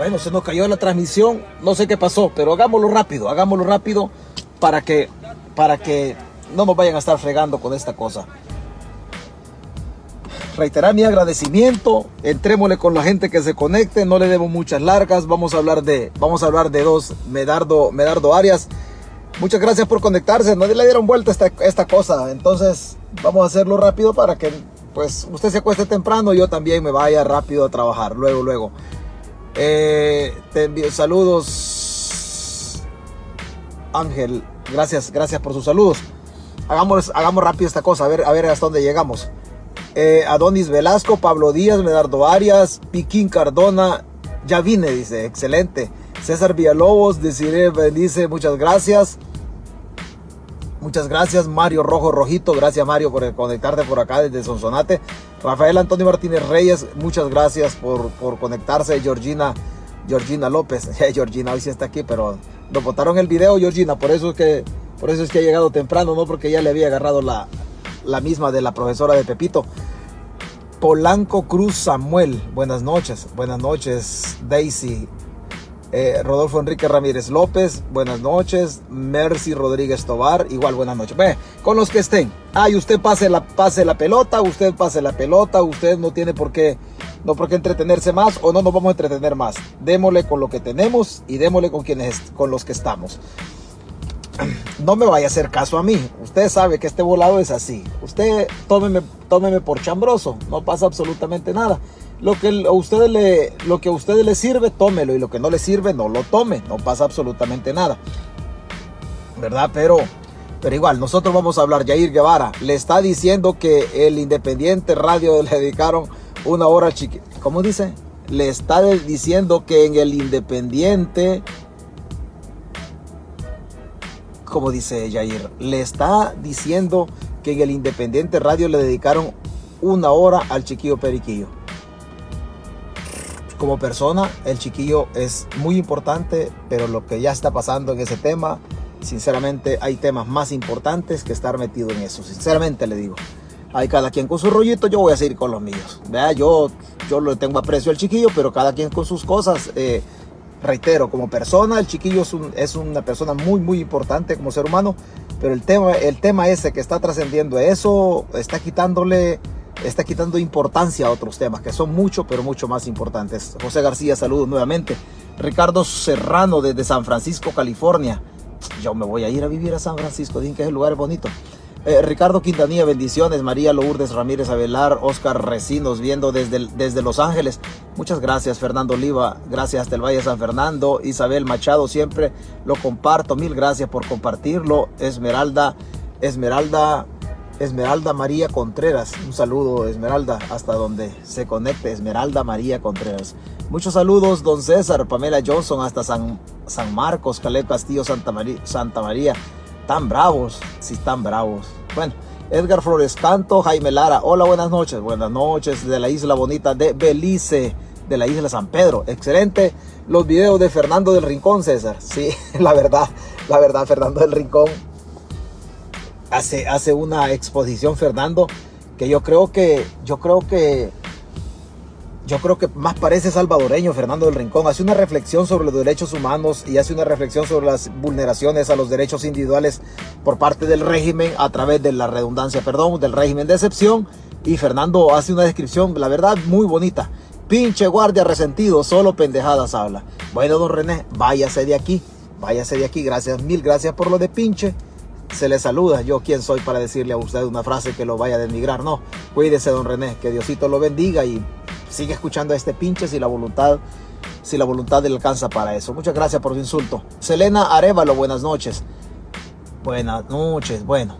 Bueno, se nos cayó la transmisión, no sé qué pasó, pero hagámoslo rápido, hagámoslo rápido para que, para que no nos vayan a estar fregando con esta cosa. Reiterar mi agradecimiento, entrémosle con la gente que se conecte, no le debo muchas largas, vamos a hablar de, vamos a hablar de dos, Medardo, Medardo Arias. Muchas gracias por conectarse, no le dieron vuelta esta, esta cosa, entonces vamos a hacerlo rápido para que pues usted se acueste temprano, yo también me vaya rápido a trabajar, luego, luego. Eh, te envío saludos, Ángel. Gracias, gracias por sus saludos. Hagamos, hagamos rápido esta cosa, a ver, a ver hasta dónde llegamos. Eh, Adonis Velasco, Pablo Díaz, Medardo Arias, Piquín Cardona, ya vine, dice, excelente. César Villalobos, deciré, bendice, muchas gracias. Muchas gracias, Mario Rojo Rojito. Gracias, Mario, por conectarte por acá desde Sonsonate. Rafael Antonio Martínez Reyes, muchas gracias por, conectarse. Georgina, Georgina López. Georgina hoy sí está aquí, pero nos botaron el video, Georgina. Por eso es que, por eso es que ha llegado temprano, no porque ya le había agarrado la, la misma de la profesora de Pepito. Polanco Cruz Samuel, buenas noches. Buenas noches, Daisy. Eh, Rodolfo Enrique Ramírez López, buenas noches. Mercy Rodríguez Tobar, igual buenas noches. con los que estén. Ay, usted pase la, pase la pelota, usted pase la pelota, usted no tiene por qué, no por qué entretenerse más o no nos vamos a entretener más. Démosle con lo que tenemos y démosle con quienes, con los que estamos. No me vaya a hacer caso a mí. Usted sabe que este volado es así. Usted tómeme, tómeme por chambroso. No pasa absolutamente nada. Lo que a ustedes le, lo que a ustedes les sirve, tómelo. Y lo que no les sirve, no lo tome. No pasa absolutamente nada. ¿Verdad? Pero, pero igual, nosotros vamos a hablar. Jair Guevara le está diciendo que el Independiente Radio le dedicaron una hora chiqui. ¿Cómo dice? Le está diciendo que en el Independiente como dice Jair, le está diciendo que en el Independiente Radio le dedicaron una hora al chiquillo Periquillo como persona, el chiquillo es muy importante, pero lo que ya está pasando en ese tema, sinceramente hay temas más importantes que estar metido en eso. Sinceramente le digo. Hay cada quien con su rollito, yo voy a seguir con los míos. ¿Vea? Yo, yo le tengo aprecio al chiquillo, pero cada quien con sus cosas. Eh, reitero, como persona, el chiquillo es, es, una persona muy, muy importante como ser humano, pero el tema, el tema ese que está trascendiendo eso está quitándole está quitando importancia a otros temas que son mucho, pero mucho más importantes. José García, saludos nuevamente. Ricardo Serrano desde San Francisco, California. Yo me voy a ir a vivir a San Francisco, dicen que el lugar bonito. Eh, Ricardo Quintanilla, bendiciones. María Lourdes Ramírez Avelar, Oscar Recinos, viendo desde, desde Los Ángeles. Muchas gracias, Fernando Oliva. Gracias del Valle de San Fernando. Isabel Machado, siempre lo comparto. Mil gracias por compartirlo. Esmeralda, Esmeralda Esmeralda María Contreras. Un saludo, Esmeralda, hasta donde se conecte. Esmeralda María Contreras. Muchos saludos, don César, Pamela Johnson, hasta San, San Marcos, Caleb Castillo, Santa María. Tan bravos, sí, tan bravos. Bueno, Edgar Flores Canto, Jaime Lara. Hola, buenas noches. Buenas noches de la isla bonita de Belice, de la isla San Pedro. Excelente los videos de Fernando del Rincón, César. Sí, la verdad, la verdad, Fernando del Rincón hace, hace una exposición Fernando que yo creo que yo creo que yo creo que más parece salvadoreño Fernando del Rincón. Hace una reflexión sobre los derechos humanos y hace una reflexión sobre las vulneraciones a los derechos individuales por parte del régimen a través de la redundancia, perdón, del régimen de excepción. Y Fernando hace una descripción, la verdad, muy bonita. Pinche guardia resentido, solo pendejadas habla. Bueno, don René, váyase de aquí, váyase de aquí. Gracias, mil gracias por lo de pinche se le saluda. Yo quién soy para decirle a usted una frase que lo vaya a denigrar. No, cuídese, don René, que Diosito lo bendiga y sigue escuchando a este pinche si la voluntad, si la voluntad le alcanza para eso. Muchas gracias por su insulto. Selena Arevalo, buenas noches. Buenas noches, bueno.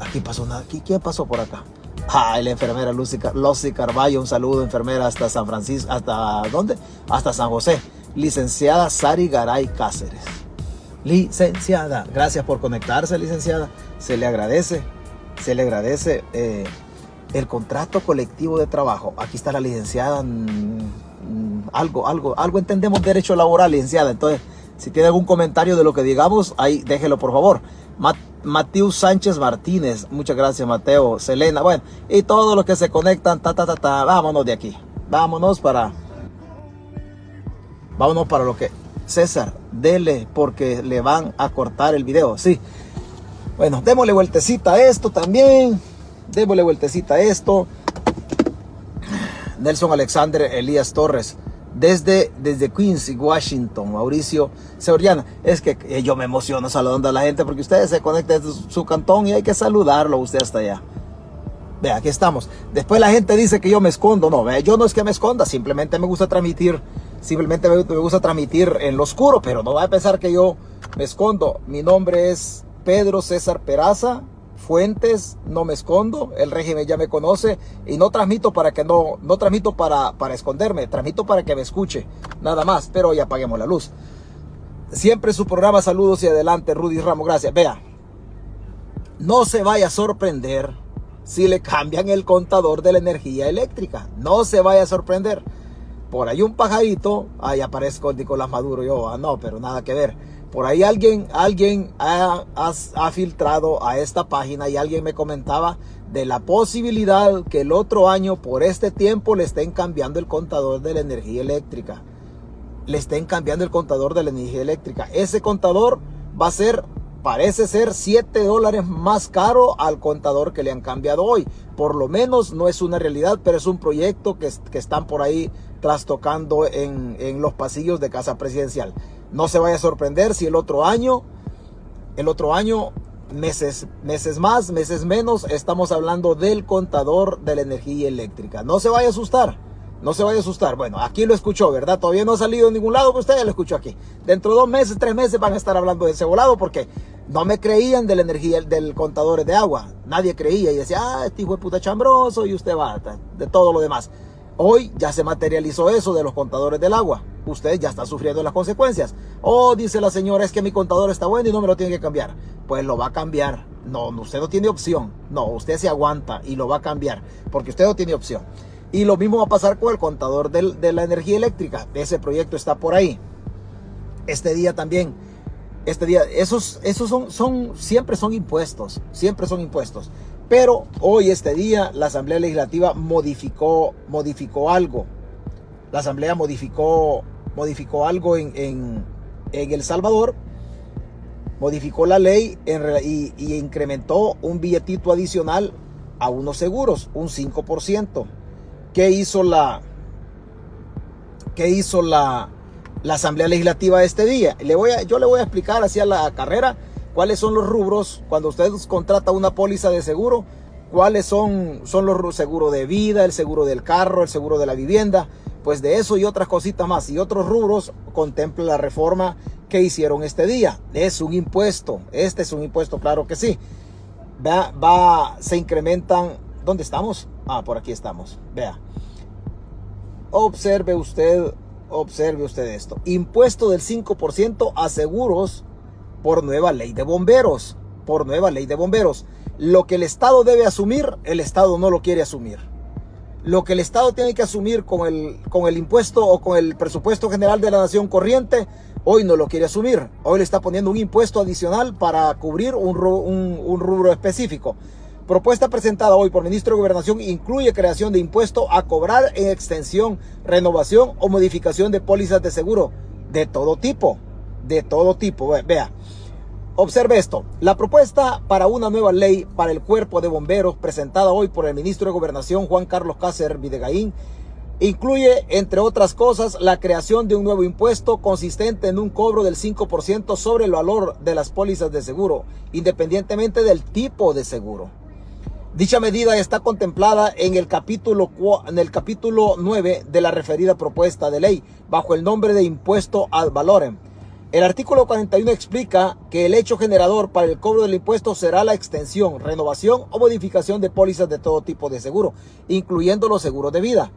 Aquí pasó nada. Aquí, ¿Quién pasó por acá? Ah, la enfermera Lucy, Lucy Carballo, un saludo, enfermera hasta San Francisco, ¿hasta dónde? Hasta San José. Licenciada Sari Garay Cáceres licenciada. Gracias por conectarse, licenciada. Se le agradece, se le agradece eh, el contrato colectivo de trabajo. Aquí está la licenciada. Mm, mm, algo, algo, algo entendemos derecho laboral, licenciada. Entonces, si tiene algún comentario de lo que digamos, ahí déjelo por favor. Mateo Sánchez Martínez, muchas gracias Mateo, Selena, bueno, y todos los que se conectan, ta, ta, ta, ta, vámonos de aquí, vámonos para, vámonos para lo que, César, dele porque le van a cortar el video, sí, bueno, démosle vueltecita a esto también, démosle vueltecita a esto, Nelson Alexander Elías Torres, desde, desde Queens, Washington, Mauricio Seoriana. Es que yo me emociono saludando a la gente porque ustedes se conectan desde su cantón y hay que saludarlo usted hasta allá. Ve, aquí estamos. Después la gente dice que yo me escondo. No, ve, yo no es que me esconda, simplemente me gusta transmitir, simplemente me, gusta transmitir en lo oscuro, pero no va a pensar que yo me escondo. Mi nombre es Pedro César Peraza, fuentes, no me escondo, el régimen ya me conoce y no transmito para que no, no transmito para, para esconderme, transmito para que me escuche, nada más, pero ya apaguemos la luz. Siempre su programa, saludos y adelante, Rudy Ramos, gracias. Vea, no se vaya a sorprender si le cambian el contador de la energía eléctrica, no se vaya a sorprender. Por ahí un pajarito, ahí aparezco Nicolás Maduro, yo, ah, no, pero nada que ver por ahí alguien, alguien ha, ha, filtrado a esta página y alguien me comentaba de la posibilidad que el otro año por este tiempo le estén cambiando el contador de la energía eléctrica. Le estén cambiando el contador de la energía eléctrica. Ese contador va a ser, parece ser 7 dólares más caro al contador que le han cambiado hoy. Por lo menos no es una realidad, pero es un proyecto que, que están por ahí trastocando en, en los pasillos de casa presidencial. No se vaya a sorprender si el otro año, el otro año, meses, meses más, meses menos, estamos hablando del contador de la energía eléctrica. No se vaya a asustar. No se vaya a asustar. Bueno, aquí lo escuchó, ¿verdad? Todavía no ha salido en ningún lado, pero usted ya lo escuchó aquí. Dentro de dos meses, tres meses van a estar hablando de ese volado porque no me creían de la energía del contador de agua. Nadie creía y decía, ah, este hijo de puta chambroso y usted va de todo lo demás. Hoy ya se materializó eso de los contadores del agua. Usted ya está sufriendo las consecuencias. Oh, dice la señora, es que mi contador está bueno y no me lo tiene que cambiar. Pues lo va a cambiar. No, usted no tiene opción. No, usted se aguanta y lo va a cambiar porque usted no tiene opción. Y lo mismo va a pasar con el contador de la energía eléctrica. Ese proyecto está por ahí. Este día también. Este día, esos, esos son, son, siempre son impuestos. Siempre son impuestos. Pero hoy, este día, la Asamblea Legislativa modificó, modificó algo. La Asamblea modificó, modificó algo en, en, El Salvador. Modificó la ley y, y, incrementó un billetito adicional a unos seguros, un 5%. ¿Qué hizo la, qué hizo la, la Asamblea Legislativa este día? Yo le voy a explicar hacia la carrera cuáles son los rubros cuando usted contrata una póliza de seguro, cuáles son, son los seguros de vida, el seguro del carro, el seguro de la vivienda, pues de eso y otras cositas más y otros rubros contempla la reforma que hicieron este día. Es un impuesto, este es un impuesto, claro que sí. Va, va, se incrementan, ¿dónde estamos? Ah, por aquí estamos, vea. Observe usted, observe usted esto. Impuesto del 5% a seguros por nueva ley de bomberos, por nueva ley de bomberos. Lo que el Estado debe asumir, el Estado no lo quiere asumir. Lo que el Estado tiene que asumir con el, con el impuesto o con el presupuesto general de la nación corriente, hoy no lo quiere asumir. Hoy le está poniendo un impuesto adicional para cubrir un, un, rubro específico. Propuesta presentada hoy por el ministro de Gobernación incluye creación de impuesto a cobrar en extensión, renovación o modificación de pólizas de seguro de todo tipo. De todo tipo. Vea, Observe esto, la propuesta para una nueva ley para el cuerpo de bomberos presentada hoy por el ministro de Gobernación Juan Carlos Cácer Videgaín incluye, entre otras cosas, la creación de un nuevo impuesto consistente en un cobro del 5% sobre el valor de las pólizas de seguro, independientemente del tipo de seguro. Dicha medida está contemplada en el capítulo, en el capítulo 9 de la referida propuesta de ley, bajo el nombre de impuesto al valorem el artículo 41 explica que el hecho generador para el cobro del impuesto será la extensión, renovación o modificación de pólizas de todo tipo de seguro, incluyendo los seguros de vida.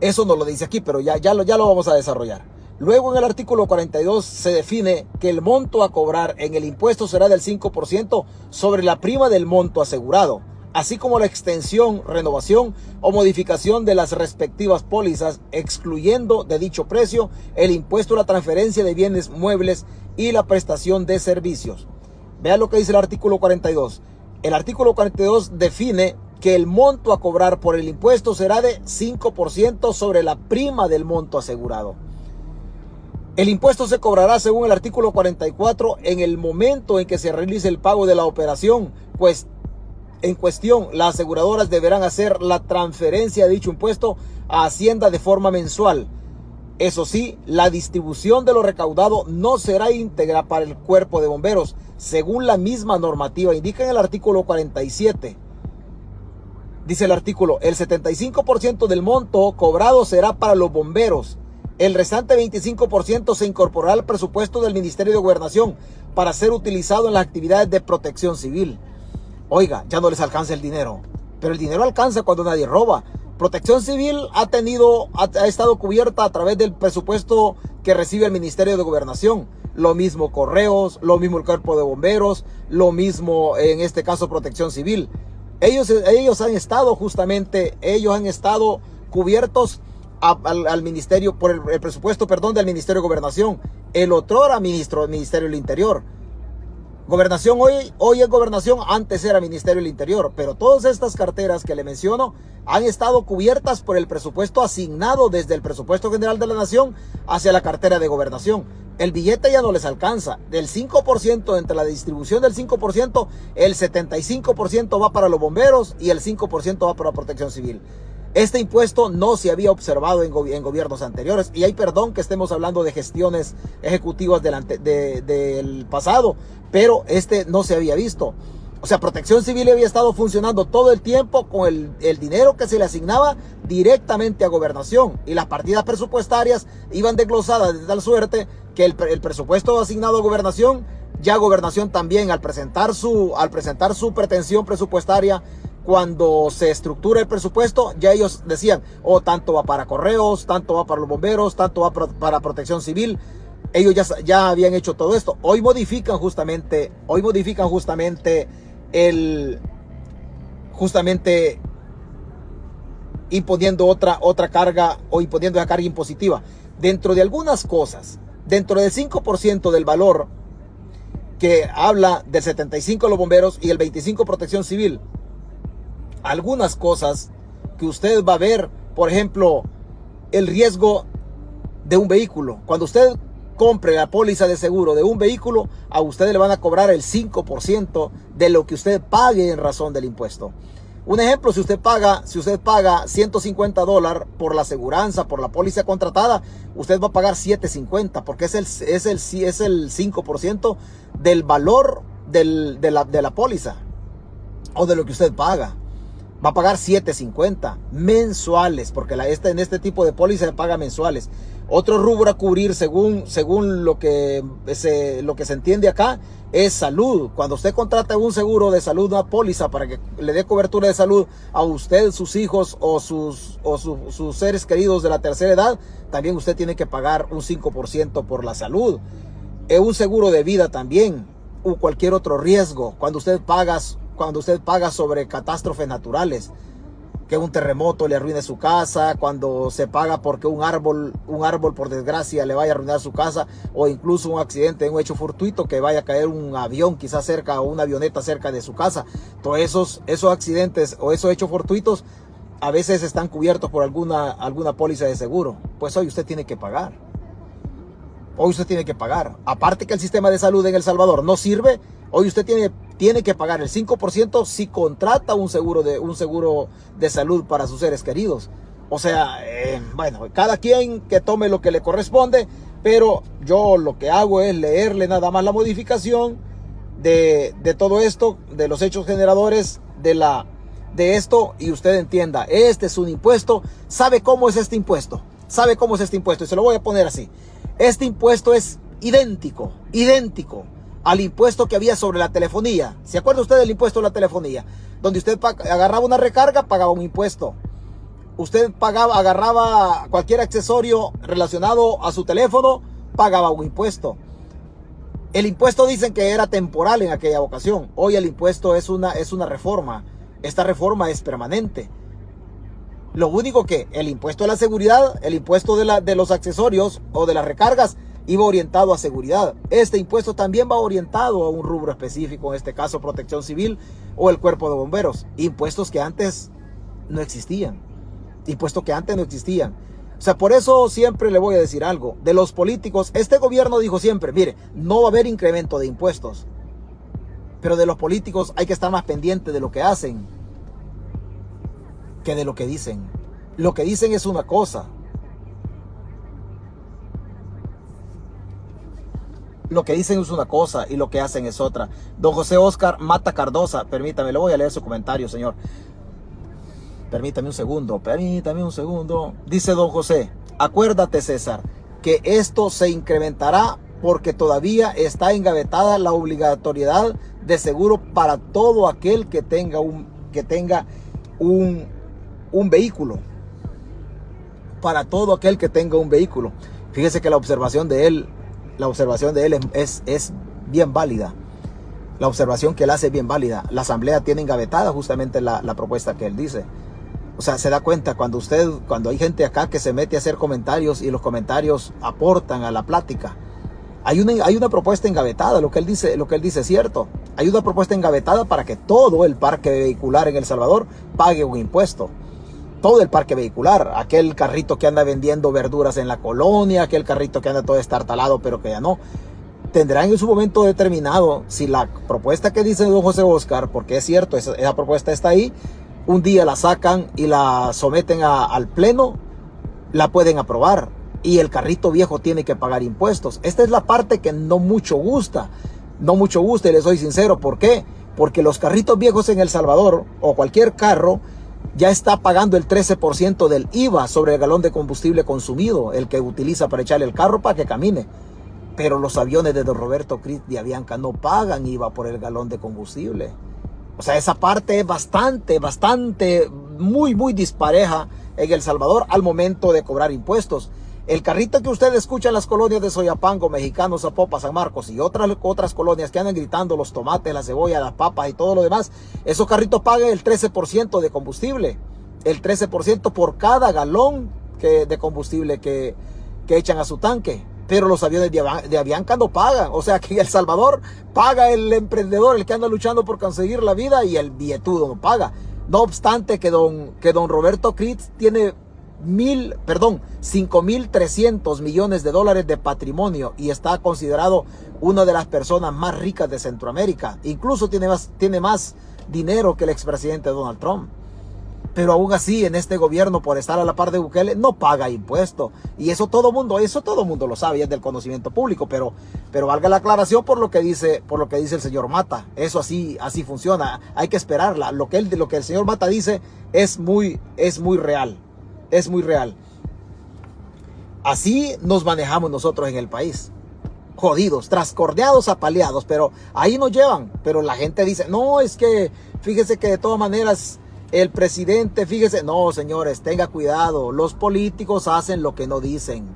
Eso no lo dice aquí, pero ya, ya, lo, ya lo vamos a desarrollar. Luego en el artículo 42 se define que el monto a cobrar en el impuesto será del 5% sobre la prima del monto asegurado así como la extensión, renovación o modificación de las respectivas pólizas, excluyendo de dicho precio el impuesto a la transferencia de bienes muebles y la prestación de servicios. Vean lo que dice el artículo 42. El artículo 42 define que el monto a cobrar por el impuesto será de 5% sobre la prima del monto asegurado. El impuesto se cobrará según el artículo 44 en el momento en que se realice el pago de la operación, pues en cuestión las aseguradoras deberán hacer la transferencia de dicho impuesto a Hacienda de forma mensual. Eso sí, la distribución de lo recaudado no será íntegra para el cuerpo de bomberos, según la misma normativa indica en el artículo 47. Dice el artículo, el 75% del monto cobrado será para los bomberos el restante 25% se incorporará al presupuesto del Ministerio de Gobernación para ser utilizado en las actividades de protección civil. Oiga, ya no les alcanza el dinero, pero el dinero alcanza cuando nadie roba. Protección Civil ha tenido, ha, estado cubierta a través del presupuesto que recibe el Ministerio de Gobernación. Lo mismo correos, lo mismo el cuerpo de bomberos, lo mismo en este caso Protección Civil. Ellos, ellos han estado justamente, ellos han estado cubiertos al, ministerio, por el, presupuesto, perdón, del Ministerio de Gobernación. El otro era ministro del Ministerio del Interior. Gobernación hoy, hoy es gobernación, antes era Ministerio del Interior, pero todas estas carteras que le menciono han estado cubiertas por el presupuesto asignado desde el presupuesto general de la nación hacia la cartera de gobernación. El billete ya no les alcanza. Del 5%, entre la distribución del 5%, el 75% va para los bomberos y el 5% va para la protección civil. Este impuesto no se había observado en, gobiernos anteriores y hay perdón que estemos hablando de gestiones ejecutivas del, pasado, pero este no se había visto. O sea, Protección Civil había estado funcionando todo el tiempo con el, dinero que se le asignaba directamente a gobernación y las partidas presupuestarias iban desglosadas de tal suerte que el, el presupuesto asignado a gobernación, ya gobernación también al presentar su, al presentar su pretensión presupuestaria cuando se estructura el presupuesto, ya ellos decían, oh, tanto va para correos, tanto va para los bomberos, tanto va para protección civil. Ellos ya, ya habían hecho todo esto. Hoy modifican justamente, hoy modifican justamente el, justamente imponiendo otra, otra carga o imponiendo la carga impositiva. Dentro de algunas cosas, dentro del 5% del valor que habla del 75 los bomberos y el 25 protección civil, algunas cosas que usted va a ver, por ejemplo, el riesgo de un vehículo. Cuando usted compre la póliza de seguro de un vehículo, a usted le van a cobrar el 5% de lo que usted pague en razón del impuesto. Un ejemplo, si usted paga, si usted paga 150 dólares por la aseguranza, por la póliza contratada, usted va a pagar 750 porque es el, es el, es el 5% del valor del, de, la, de la póliza o de lo que usted paga va a pagar 7.50 mensuales, porque la, este, en este tipo de póliza se paga mensuales. Otro rubro a cubrir según, según lo, que se, lo que se entiende acá es salud. Cuando usted contrata un seguro de salud, una póliza para que le dé cobertura de salud a usted, sus hijos o sus, o sus seres queridos de la tercera edad, también usted tiene que pagar un 5% por la salud. Es un seguro de vida también o cualquier otro riesgo. Cuando usted paga cuando usted paga sobre catástrofes naturales, que un terremoto le arruine su casa, cuando se paga porque un árbol, un árbol por desgracia le vaya a arruinar su casa, o incluso un accidente, un hecho fortuito que vaya a caer un avión quizás cerca o una avioneta cerca de su casa. Todos esos, esos accidentes o esos hechos fortuitos a veces están cubiertos por alguna, alguna póliza de seguro. Pues hoy usted tiene que pagar. Hoy usted tiene que pagar. Aparte que el sistema de salud en El Salvador no sirve, hoy usted tiene tiene que pagar el 5% si contrata un seguro de, un seguro de salud para sus seres queridos. O sea, eh, bueno, cada quien que tome lo que le corresponde, pero yo lo que hago es leerle nada más la modificación de, de todo esto, de los hechos generadores de, la, de esto, y usted entienda, este es un impuesto, ¿sabe cómo es este impuesto? ¿Sabe cómo es este impuesto? Y se lo voy a poner así. Este impuesto es idéntico, idéntico al impuesto que había sobre la telefonía. ¿Se acuerda usted del impuesto de la telefonía? Donde usted agarraba una recarga, pagaba un impuesto. Usted pagaba, agarraba cualquier accesorio relacionado a su teléfono, pagaba un impuesto. El impuesto dicen que era temporal en aquella ocasión. Hoy el impuesto es una, es una reforma. Esta reforma es permanente. Lo único que el impuesto de la seguridad, el impuesto de, la, de los accesorios o de las recargas, iba orientado a seguridad. Este impuesto también va orientado a un rubro específico, en este caso protección civil o el cuerpo de bomberos. Impuestos que antes no existían. Impuestos que antes no existían. O sea, por eso siempre le voy a decir algo. De los políticos, este gobierno dijo siempre, mire, no va a haber incremento de impuestos. Pero de los políticos hay que estar más pendiente de lo que hacen que de lo que dicen. Lo que dicen es una cosa. Lo que dicen es una cosa y lo que hacen es otra. Don José Oscar Mata Cardosa, permítame, le voy a leer su comentario, señor. Permítame un segundo, permítame un segundo. Dice don José, acuérdate César, que esto se incrementará porque todavía está engavetada la obligatoriedad de seguro para todo aquel que tenga un, que tenga un, un vehículo. Para todo aquel que tenga un vehículo. Fíjese que la observación de él, la observación de él es, es bien válida. La observación que él hace es bien válida. La asamblea tiene engavetada justamente la, la propuesta que él dice. O sea, se da cuenta cuando usted, cuando hay gente acá que se mete a hacer comentarios y los comentarios aportan a la plática. Hay una, hay una propuesta engavetada, lo que él dice, lo que él dice es cierto. Hay una propuesta engavetada para que todo el parque vehicular en El Salvador pague un impuesto. Todo el parque vehicular, aquel carrito que anda vendiendo verduras en la colonia, aquel carrito que anda todo estartalado pero que ya no. Tendrán en su momento determinado si la propuesta que dice don José Oscar, porque es cierto, esa, propuesta está ahí, un día la sacan y la someten al pleno, la pueden aprobar y el carrito viejo tiene que pagar impuestos. Esta es la parte que no mucho gusta, no mucho gusta y les soy sincero, ¿por qué? Porque los carritos viejos en El Salvador o cualquier carro ya está pagando el 13% del IVA sobre el galón de combustible consumido, el que utiliza para echarle el carro para que camine. Pero los aviones de Don Roberto Cris de Avianca no pagan IVA por el galón de combustible. O sea, esa parte es bastante, bastante, muy, muy dispareja en El Salvador al momento de cobrar impuestos. El carrito que usted escucha en las colonias de Soyapango, Mexicanos, Zapopa, San Marcos y otras, otras colonias que andan gritando los tomates, la cebolla, las papas y todo lo demás, esos carritos pagan el 13% de combustible. El 13% por cada galón de combustible que, que echan a su tanque pero los aviones de, Avianca no pagan. O sea que El Salvador paga el emprendedor, el que anda luchando por conseguir la vida y el billetudo no paga. No obstante que don, que don Roberto Critz tiene mil, perdón, cinco mil trescientos millones de dólares de patrimonio y está considerado una de las personas más ricas de Centroamérica. Incluso tiene más, tiene más dinero que el expresidente Donald Trump. Pero aún así en este gobierno por estar a la par de Bukele no paga impuesto y eso todo mundo eso todo mundo lo sabe es del conocimiento público. Pero pero valga la aclaración por lo que dice por lo que dice el señor Mata. Eso así así funciona. Hay que esperarla. Lo que él lo que el señor Mata dice es muy es muy real es muy real así nos manejamos nosotros en el país jodidos, trascordeados, apaleados, pero ahí nos llevan. Pero la gente dice, no, es que fíjese que de todas maneras el presidente, fíjese, no, señores, tenga cuidado. Los políticos hacen lo que no dicen.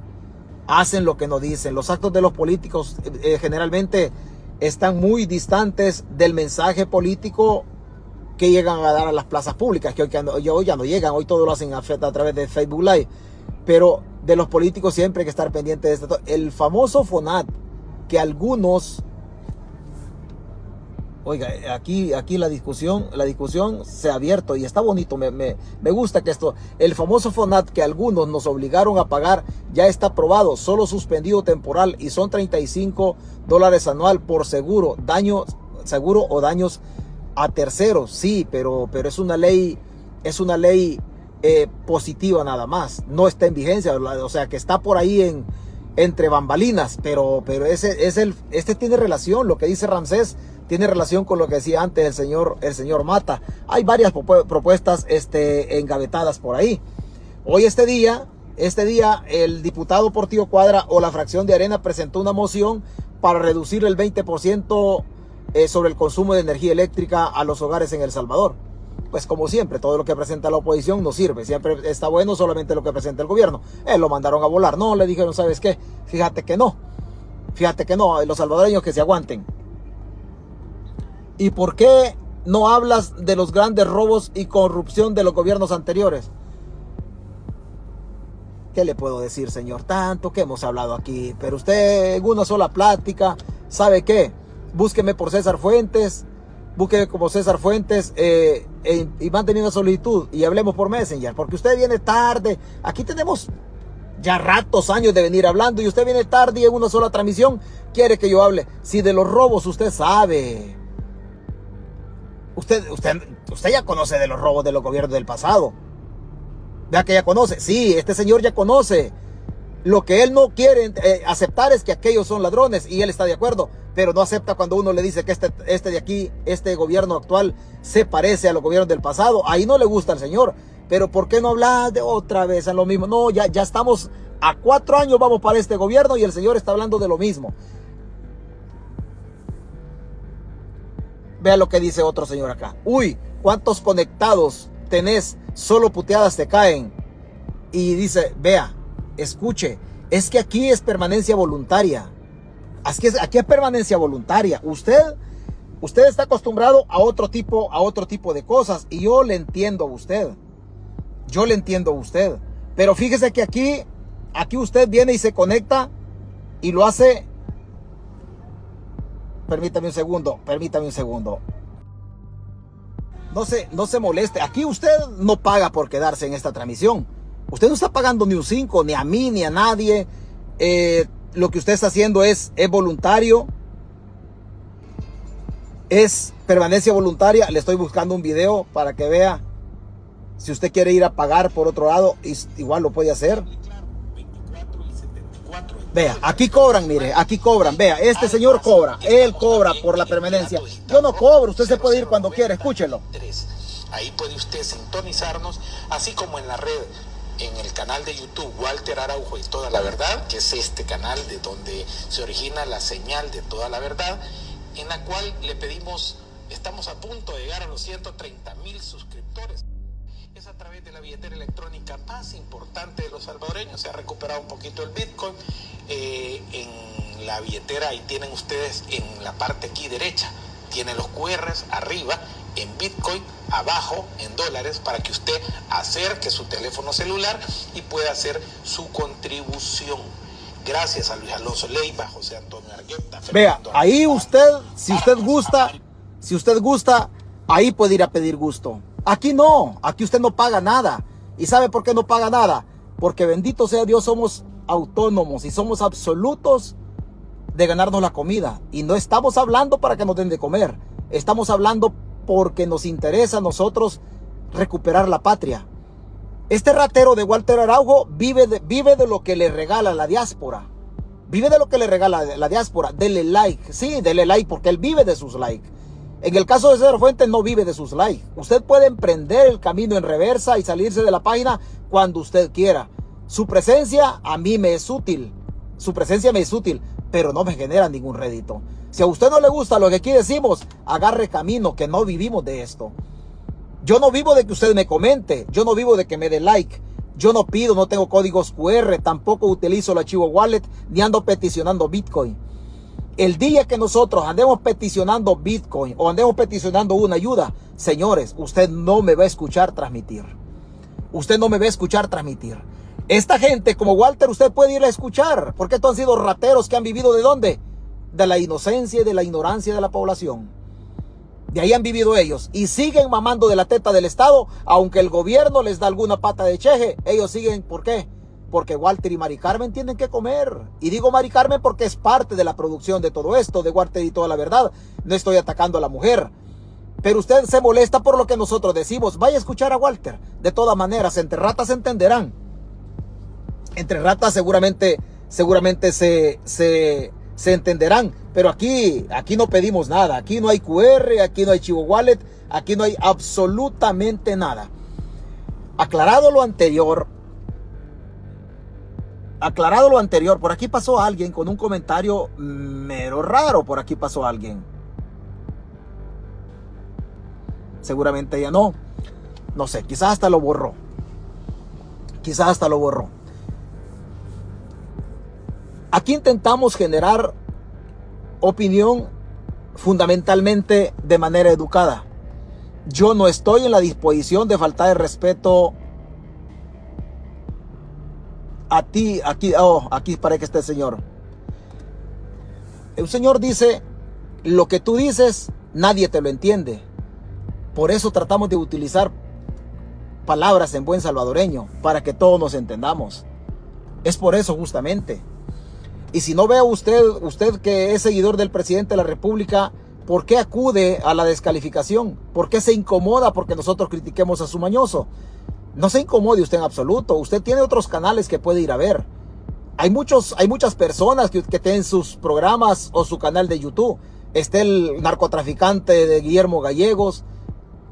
Hacen lo que no dicen. Los actos de los políticos eh, eh, generalmente están muy distantes del mensaje político que llegan a dar a las plazas públicas, que hoy, ya no llegan, hoy todo lo hacen a, través de Facebook Live. Pero de los políticos siempre hay que estar pendiente de esto. El famoso FONAT, que algunos Oiga, aquí, aquí la discusión, la discusión se ha abierto y está bonito. Me, me, me, gusta que esto, el famoso FONAT que algunos nos obligaron a pagar ya está aprobado, solo suspendido temporal y son 35 dólares anual por seguro, daño, seguro o daños a terceros. Sí, pero, pero es una ley, es una ley eh, positiva nada más. No está en vigencia, o sea que está por ahí en entre bambalinas, pero, pero ese es el, este tiene relación, lo que dice Ramsés tiene relación con lo que decía antes el señor, el señor Mata. Hay varias propuestas este, engavetadas por ahí. Hoy este día, este día el diputado Portillo Cuadra o la fracción de Arena presentó una moción para reducir el 20% eh, sobre el consumo de energía eléctrica a los hogares en El Salvador. Pues como siempre, todo lo que presenta la oposición no sirve. Siempre está bueno solamente lo que presenta el gobierno. Eh, lo mandaron a volar. No, le dijeron, ¿sabes qué? Fíjate que no. Fíjate que no. Los salvadoreños que se aguanten. ¿Y por qué no hablas de los grandes robos y corrupción de los gobiernos anteriores? ¿qué le puedo decir, señor? Tanto que hemos hablado aquí, pero usted en una sola plática, ¿sabe qué? Búsqueme por César Fuentes, búsqueme como César Fuentes eh, y manteniendo una solicitud y hablemos por Messenger, porque usted viene tarde. Aquí tenemos ya ratos años de venir hablando y usted viene tarde y en una sola transmisión quiere que yo hable. Si de los robos usted sabe. Usted, usted, usted ya conoce de los robos de los gobiernos del pasado. Vea que ya conoce. Sí, este señor ya conoce. Lo que él no quiere eh, aceptar es que aquellos son ladrones y él está de acuerdo, pero no acepta cuando uno le dice que este, este de aquí, este gobierno actual, se parece a los gobiernos del pasado. Ahí no le gusta al señor. Pero ¿por qué no hablar de otra vez a lo mismo? No, ya, ya estamos a cuatro años, vamos para este gobierno y el señor está hablando de lo mismo. Vea lo que dice otro señor acá. Uy, ¿cuántos conectados tenés? Solo puteadas te caen. Y dice, vea, escuche, es que aquí es permanencia voluntaria. Aquí es, aquí es permanencia voluntaria. Usted, usted está acostumbrado a otro tipo, a otro tipo de cosas y yo le entiendo a usted. Yo le entiendo a usted. Pero fíjese que aquí, aquí usted viene y se conecta y lo hace. Permítame un segundo, permítame un segundo. No se, no se moleste. Aquí usted no paga por quedarse en esta transmisión. Usted no está pagando ni un 5, ni a mí, ni a nadie. Eh, lo que usted está haciendo es, es voluntario. Es permanencia voluntaria. Le estoy buscando un video para que vea si usted quiere ir a pagar por otro lado, igual lo puede hacer. Vea, aquí cobran, mire, aquí cobran. Vea, este señor cobra, él cobra por la permanencia. Yo no cobro, usted se puede ir cuando quiera, escúchelo. Ahí puede usted sintonizarnos, así como en la red, en el canal de YouTube Walter Araujo y Toda la Verdad, que es este canal de donde se origina la señal de Toda la Verdad, en la cual le pedimos, estamos a punto de llegar a los 130 mil suscriptores es a través de la billetera electrónica más importante de los salvadoreños. Se ha recuperado un poquito el Bitcoin. Eh, en la billetera ahí tienen ustedes en la parte aquí derecha, tienen los QRs arriba en Bitcoin, abajo en dólares, para que usted acerque su teléfono celular y pueda hacer su contribución. Gracias a Luis Alonso Leiva, José Antonio Argueta. Vea, ahí usted, si usted gusta, si usted gusta, ahí puede ir a pedir gusto. Aquí no, aquí usted no paga nada. ¿Y sabe por qué no paga nada? Porque bendito sea Dios, somos autónomos y somos absolutos de ganarnos la comida. Y no estamos hablando para que nos den de comer. Estamos hablando porque nos interesa a nosotros recuperar la patria. Este ratero de Walter Araujo vive de, vive de lo que le regala la diáspora. Vive de lo que le regala la diáspora. Dele like. Sí, dele like porque él vive de sus likes. En el caso de César Fuentes no vive de sus likes. Usted puede emprender el camino en reversa y salirse de la página cuando usted quiera. Su presencia a mí me es útil. Su presencia me es útil, pero no me genera ningún rédito. Si a usted no le gusta lo que aquí decimos, agarre camino, que no vivimos de esto. Yo no vivo de que usted me comente, yo no vivo de que me dé like. Yo no pido, no tengo códigos QR, tampoco utilizo el archivo wallet, ni ando peticionando Bitcoin. El día que nosotros andemos peticionando Bitcoin o andemos peticionando una ayuda, señores, usted no me va a escuchar transmitir. Usted no me va a escuchar transmitir. Esta gente como Walter usted puede ir a escuchar, porque estos han sido rateros que han vivido de dónde? De la inocencia y de la ignorancia de la población. De ahí han vivido ellos y siguen mamando de la teta del Estado, aunque el gobierno les da alguna pata de cheje, ellos siguen, ¿por qué? porque Walter y Mari Carmen tienen que comer. Y digo Mari Carmen porque es parte de la producción de todo esto, de Walter y toda la verdad. No estoy atacando a la mujer. Pero usted se molesta por lo que nosotros decimos. Vaya a escuchar a Walter. De todas maneras, entre ratas entenderán. Entre ratas seguramente, seguramente se, se, se entenderán. Pero aquí, aquí no pedimos nada. Aquí no hay QR, aquí no hay Chivo Wallet, aquí no hay absolutamente nada. Aclarado lo anterior, aclarado lo anterior, por aquí pasó alguien con un comentario mero raro. Por aquí pasó alguien. Seguramente ella no. No sé, quizás hasta lo borró. Quizás hasta lo borró. Aquí intentamos generar opinión fundamentalmente de manera educada. Yo no estoy en la disposición de faltar el respeto a ti, aquí, oh, aquí para que esté el Señor. El Señor dice, lo que tú dices, nadie te lo entiende. Por eso tratamos de utilizar palabras en buen salvadoreño, para que todos nos entendamos. Es por eso justamente. Y si no vea usted, usted que es seguidor del presidente de la República, ¿por qué acude a la descalificación? ¿Por qué se incomoda porque nosotros critiquemos a su mañoso? No se incomode usted en absoluto. Usted tiene otros canales que puede ir a ver. Hay, muchos, hay muchas personas que, que tienen sus programas o su canal de YouTube. Está el narcotraficante de Guillermo Gallegos.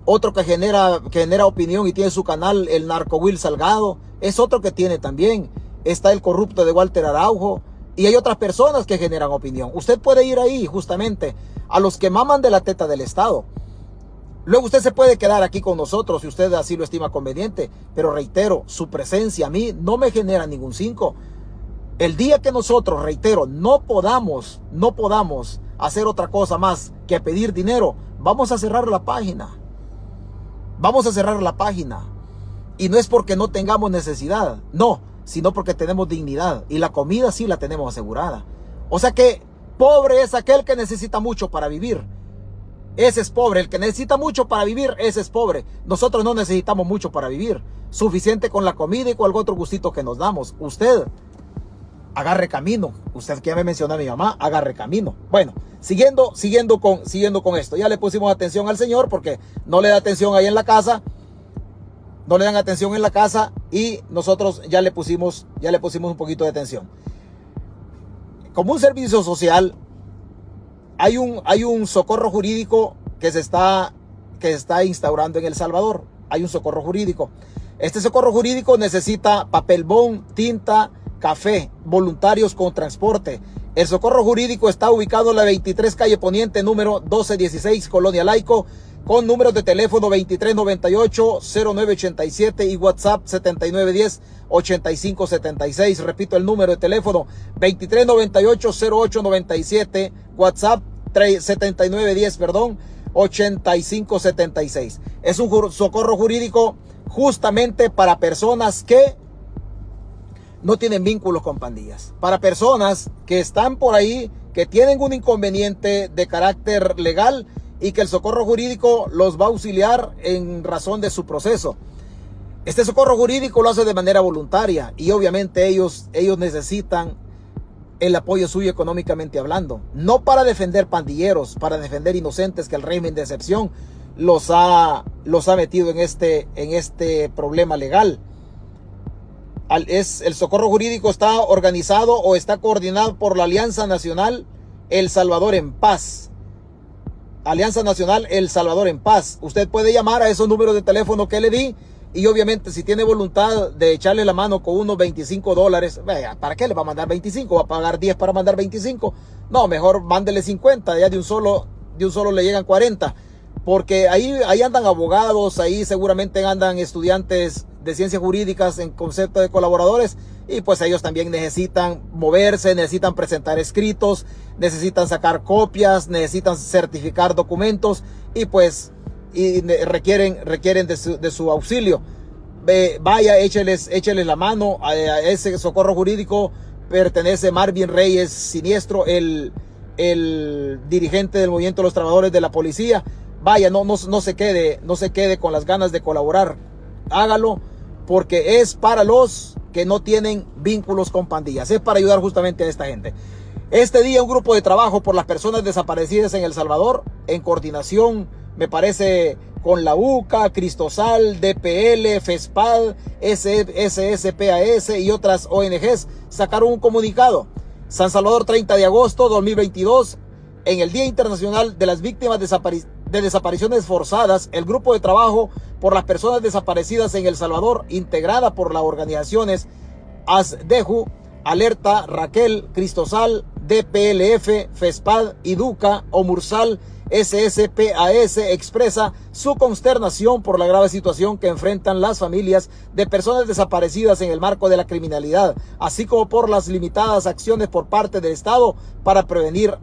Otro que genera, que genera opinión y tiene su canal, el narco Will Salgado. Es otro que tiene también. Está el corrupto de Walter Araujo. Y hay otras personas que generan opinión. Usted puede ir ahí justamente a los que maman de la teta del Estado. Luego usted se puede quedar aquí con nosotros si usted así lo estima conveniente, pero reitero, su presencia a mí no me genera ningún cinco. El día que nosotros, reitero, no podamos, no podamos hacer otra cosa más que pedir dinero, vamos a cerrar la página. Vamos a cerrar la página. Y no es porque no tengamos necesidad, no, sino porque tenemos dignidad y la comida sí la tenemos asegurada. O sea que pobre es aquel que necesita mucho para vivir ese es pobre. El que necesita mucho para vivir, ese es pobre. Nosotros no necesitamos mucho para vivir. Suficiente con la comida y con algún otro gustito que nos damos. Usted agarre camino. Usted que ya me mencionó a mi mamá, agarre camino. Bueno, siguiendo, siguiendo con, siguiendo con esto. Ya le pusimos atención al Señor porque no le da atención ahí en la casa. No le dan atención en la casa y nosotros ya le pusimos, ya le pusimos un poquito de atención. Como un servicio social, hay un, hay un socorro jurídico que se, está, que está instaurando en El Salvador. Hay un socorro jurídico. Este socorro jurídico necesita papel bond, tinta, café, voluntarios con transporte. El socorro jurídico está ubicado en la 23 calle Poniente, número 1216, Colonia Laico, con números de teléfono 2398-0987 y WhatsApp 7910-8576. Repito el número de teléfono 2398-0897, WhatsApp 7910, perdón, 8576. Es un socorro jurídico justamente para personas que no tienen vínculos con pandillas. Para personas que están por ahí, que tienen un inconveniente de carácter legal y que el socorro jurídico los va a auxiliar en razón de su proceso. Este socorro jurídico lo hace de manera voluntaria y obviamente ellos, ellos necesitan el apoyo suyo económicamente hablando. No para defender pandilleros, para defender inocentes que el régimen de excepción los ha, los ha metido en este, en este problema legal. es, el socorro jurídico está organizado o está coordinado por la Alianza Nacional El Salvador en Paz. Alianza Nacional El Salvador en Paz. Usted puede llamar a esos números de teléfono que le di y obviamente si tiene voluntad de echarle la mano con unos 25 dólares, ¿para qué le va a mandar 25? ¿Va a pagar 10 para mandar 25? No, mejor mándele 50, ya de un solo, de un solo le llegan 40. Porque ahí, ahí andan abogados, ahí seguramente andan estudiantes de ciencias jurídicas en concepto de colaboradores y pues ellos también necesitan moverse, necesitan presentar escritos, necesitan sacar copias, necesitan certificar documentos y pues y requieren, requieren de su, auxilio. vaya, écheles la mano a, ese socorro jurídico. Pertenece Marvin Reyes Siniestro, el, el dirigente del movimiento de los trabajadores de la policía. Vaya, no, no, no se quede, no se quede con las ganas de colaborar. Hágalo porque es para los que no tienen vínculos con pandillas. Es para ayudar justamente a esta gente. Este día un grupo de trabajo por las personas desaparecidas en El Salvador, en coordinación, me parece, con la UCA, Cristosal, DPL, FESPAD, SSPAS y otras ONGs, sacaron un comunicado. San Salvador, 30 de agosto 2022, en el Día Internacional de las Víctimas de Desapariciones Forzadas, el grupo de trabajo por las personas desaparecidas en El Salvador, integrada por las organizaciones ASDEJU, Alerta, Raquel, Cristosal, DPLF, FESPAD, IDUCA, OMURSAL, SSPAS expresa su consternación por la grave situación que enfrentan las familias de personas desaparecidas en el marco de la criminalidad, así como por las limitadas acciones por parte del Estado para prevenir,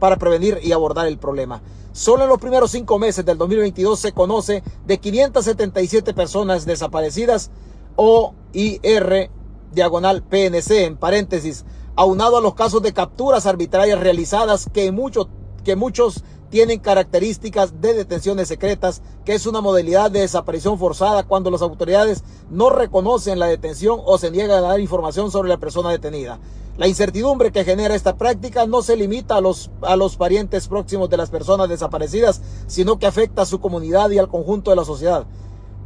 para prevenir y abordar el problema. Solo en los primeros cinco meses del 2022 se conoce de 577 personas desaparecidas o IR diagonal PNC, en paréntesis, aunado a los casos de capturas arbitrarias realizadas que, que muchos tienen características de detenciones secretas, que es una modalidad de desaparición forzada cuando las autoridades no reconocen la detención o se niegan a dar información sobre la persona detenida. La incertidumbre que genera esta práctica no se limita a los, a los parientes próximos de las personas desaparecidas, sino que afecta a su comunidad y al conjunto de la sociedad,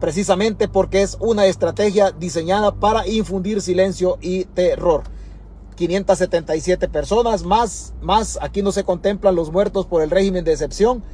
precisamente porque es una estrategia diseñada para infundir silencio y terror. 577 personas, más, más, aquí no se contemplan los muertos por el régimen de excepción.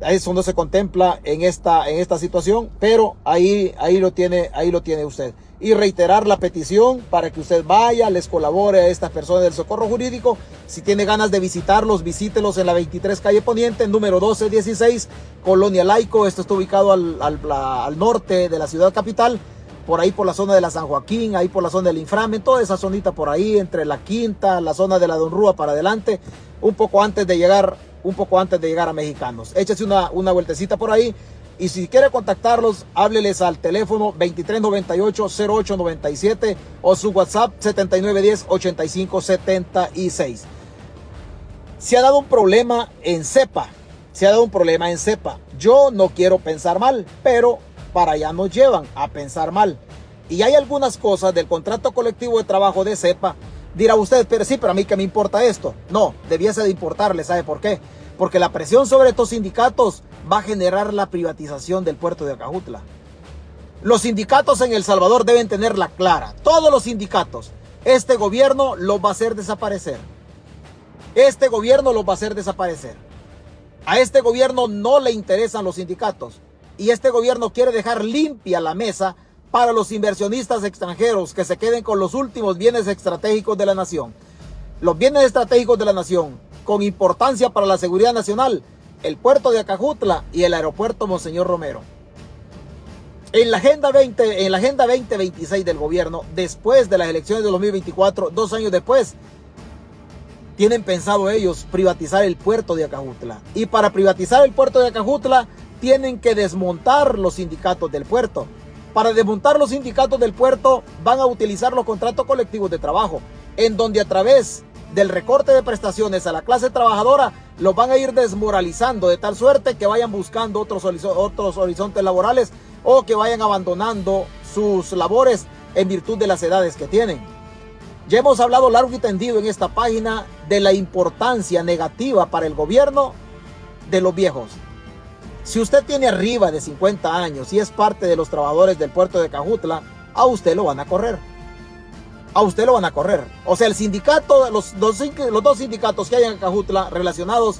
Eso no se contempla en esta, en esta situación, pero ahí, ahí lo tiene, ahí lo tiene usted. Y reiterar la petición para que usted vaya, les colabore a estas personas del socorro jurídico. Si tiene ganas de visitarlos, visítelos en la 23 calle Poniente, número 1216, Colonia Laico. Esto está ubicado al, al, norte de la ciudad capital por ahí por la zona de la San Joaquín, ahí por la zona del Inframen, toda esa zonita por ahí, entre la Quinta, la zona de la Don Rúa para adelante, un poco antes de llegar, un poco antes de llegar a Mexicanos. Échese una, una vueltecita por ahí. Y si quiere contactarlos, hábleles al teléfono 2398-0897 o su WhatsApp 7910-8576. Se ha dado un problema en CEPA. Se ha dado un problema en CEPA. Yo no quiero pensar mal, pero para allá nos llevan a pensar mal. Y hay algunas cosas del contrato colectivo de trabajo de CEPA. Dirá usted, pero sí, pero a mí que me importa esto. No, debiese de importarle, ¿sabe por qué? Porque la presión sobre estos sindicatos va a generar la privatización del puerto de Acajutla. Los sindicatos en El Salvador deben tenerla clara. Todos los sindicatos. Este gobierno los va a hacer desaparecer. Este gobierno los va a hacer desaparecer. A este gobierno no le interesan los sindicatos y este gobierno quiere dejar limpia la mesa para los inversionistas extranjeros que se queden con los últimos bienes estratégicos de la nación. Los bienes estratégicos de la nación con importancia para la seguridad nacional, el puerto de Acajutla y el aeropuerto Monseñor Romero. En la agenda 20, en la agenda 2026 del gobierno, después de las elecciones de 2024, dos años después, tienen pensado ellos privatizar el puerto de Acajutla. Y para privatizar el puerto de Acajutla tienen que desmontar los sindicatos del puerto. Para desmontar los sindicatos del puerto van a utilizar los contratos colectivos de trabajo, en donde a través del recorte de prestaciones a la clase trabajadora los van a ir desmoralizando de tal suerte que vayan buscando otros, otros horizontes laborales o que vayan abandonando sus labores en virtud de las edades que tienen. Ya hemos hablado largo y tendido en esta página de la importancia negativa para el gobierno de los viejos. Si usted tiene arriba de 50 años y es parte de los trabajadores del puerto de Cajutla, a usted lo van a correr. A usted lo van a correr. O sea, el sindicato, los, dos sindicatos que hay en Cajutla relacionados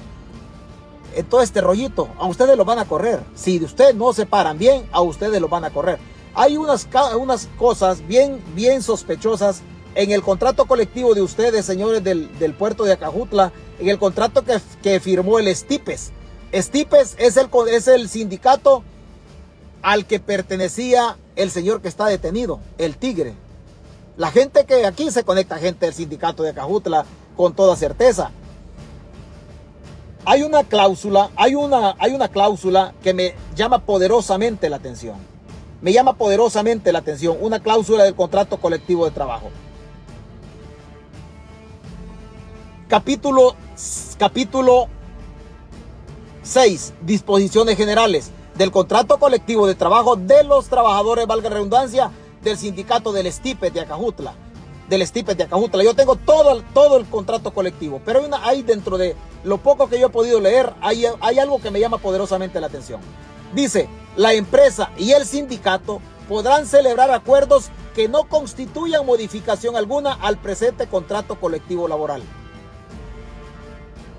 en todo este rollito, a ustedes lo van a correr. Si de usted no se paran bien, a ustedes lo van a correr. Hay unas, unas cosas bien, bien sospechosas en el contrato colectivo de ustedes, señores del, del puerto de Acajutla, en el contrato que, que firmó el Estipes Estipes es el, es el sindicato al que pertenecía el señor que está detenido, el Tigre. La gente que aquí se conecta, gente del sindicato de Cajutla, con toda certeza. Hay una cláusula, hay una, hay una cláusula que me llama poderosamente la atención. Me llama poderosamente la atención, una cláusula del contrato colectivo de trabajo. Capítulo, capítulo 6. Disposiciones generales del contrato colectivo de trabajo de los trabajadores, valga redundancia, del sindicato del Estipe de Acajutla. Del Estipe de Acajutla. Yo tengo todo, todo el contrato colectivo, pero hay, una, hay dentro de lo poco que yo he podido leer, hay, hay algo que me llama poderosamente la atención. Dice, la empresa y el sindicato podrán celebrar acuerdos que no constituyan modificación alguna al presente contrato colectivo laboral.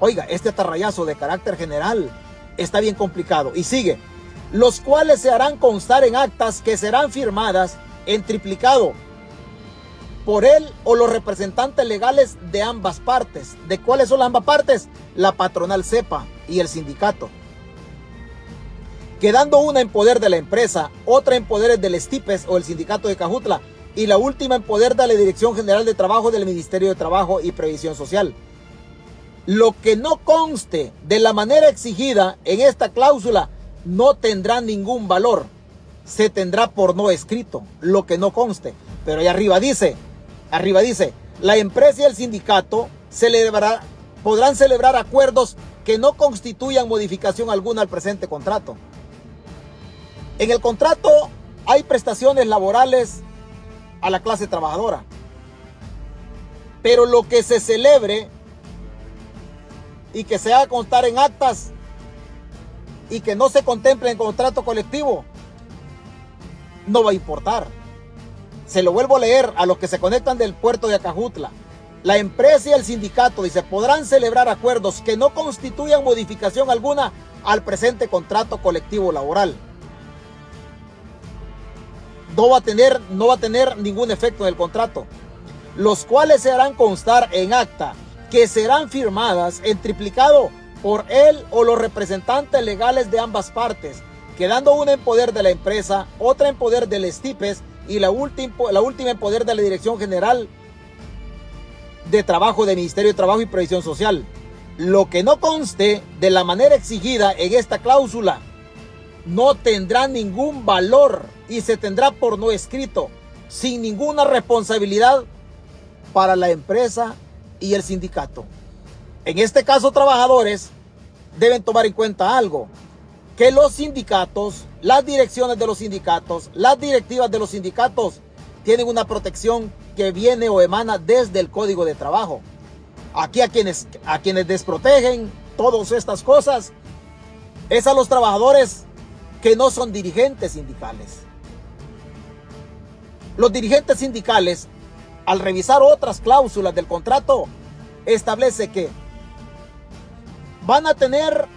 Oiga, este atarrayazo de carácter general está bien complicado. Y sigue, los cuales se harán constar en actas que serán firmadas en triplicado por él o los representantes legales de ambas partes. ¿De cuáles son las ambas partes? La patronal CEPA y el sindicato. Quedando una en poder de la empresa, otra en poder del Estipes o el sindicato de Cajutla y la última en poder de la Dirección General de Trabajo del Ministerio de Trabajo y Previsión Social. Lo que no conste de la manera exigida en esta cláusula no tendrá ningún valor. Se tendrá por no escrito lo que no conste. Pero ahí arriba dice, arriba dice, la empresa y el sindicato celebrará, podrán celebrar acuerdos que no constituyan modificación alguna al presente contrato. En el contrato hay prestaciones laborales a la clase trabajadora. Pero lo que se celebre y que se haga constar en actas y que no se contemple en contrato colectivo, no va a importar. Se lo vuelvo a leer a los que se conectan del puerto de Acajutla. La empresa y el sindicato, dice, podrán celebrar acuerdos que no constituyan modificación alguna al presente contrato colectivo laboral. No va a tener, no va a tener ningún efecto en el contrato. Los cuales se harán constar en acta que serán firmadas en triplicado por él o los representantes legales de ambas partes, quedando una en poder de la empresa, otra en poder del estipes y la la última en poder de la Dirección General de Trabajo del Ministerio de Trabajo y Previsión Social. Lo que no conste de la manera exigida en esta cláusula no tendrá ningún valor y se tendrá por no escrito, sin ninguna responsabilidad para la empresa y el sindicato. En este caso, trabajadores deben tomar en cuenta algo, que los sindicatos, las direcciones de los sindicatos, las directivas de los sindicatos tienen una protección que viene o emana desde el Código de Trabajo. Aquí a quienes, a quienes desprotegen todas estas cosas es a los trabajadores que no son dirigentes sindicales. Los dirigentes sindicales, al revisar otras cláusulas del contrato, establece que van a tener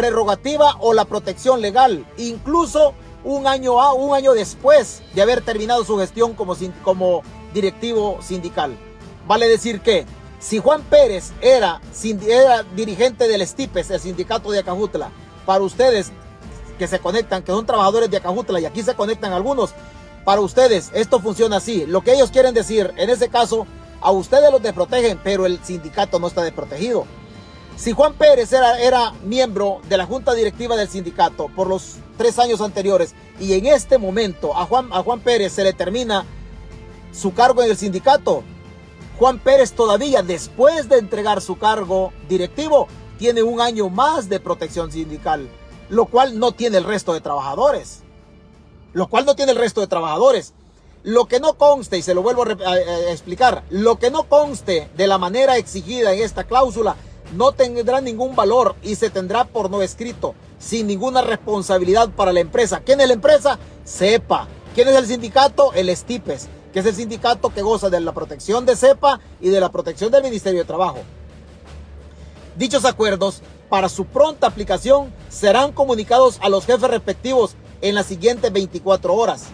prerrogativa o la protección legal, incluso un año, a, un año después de haber terminado su gestión como, como directivo sindical. Vale decir que si Juan Pérez era, era dirigente del STIPES, el sindicato de Acajutla, para ustedes que se conectan, que son trabajadores de Acajutla y aquí se conectan algunos, para ustedes esto funciona así. Lo que ellos quieren decir, en ese caso, a ustedes los desprotegen, pero el sindicato no está desprotegido. Si Juan Pérez era, era miembro de la junta directiva del sindicato por los tres años anteriores y en este momento a Juan, a Juan Pérez se le termina su cargo en el sindicato, Juan Pérez todavía después de entregar su cargo directivo tiene un año más de protección sindical lo cual no tiene el resto de trabajadores. Lo cual no tiene el resto de trabajadores. Lo que no conste, y se lo vuelvo a, explicar, lo que no conste de la manera exigida en esta cláusula no tendrá ningún valor y se tendrá por no escrito, sin ninguna responsabilidad para la empresa. ¿Quién es la empresa? Sepa. ¿Quién es el sindicato? El Estipes, que es el sindicato que goza de la protección de CEPA y de la protección del Ministerio de Trabajo. Dichos acuerdos para su pronta aplicación serán comunicados a los jefes respectivos en las siguientes 24 horas.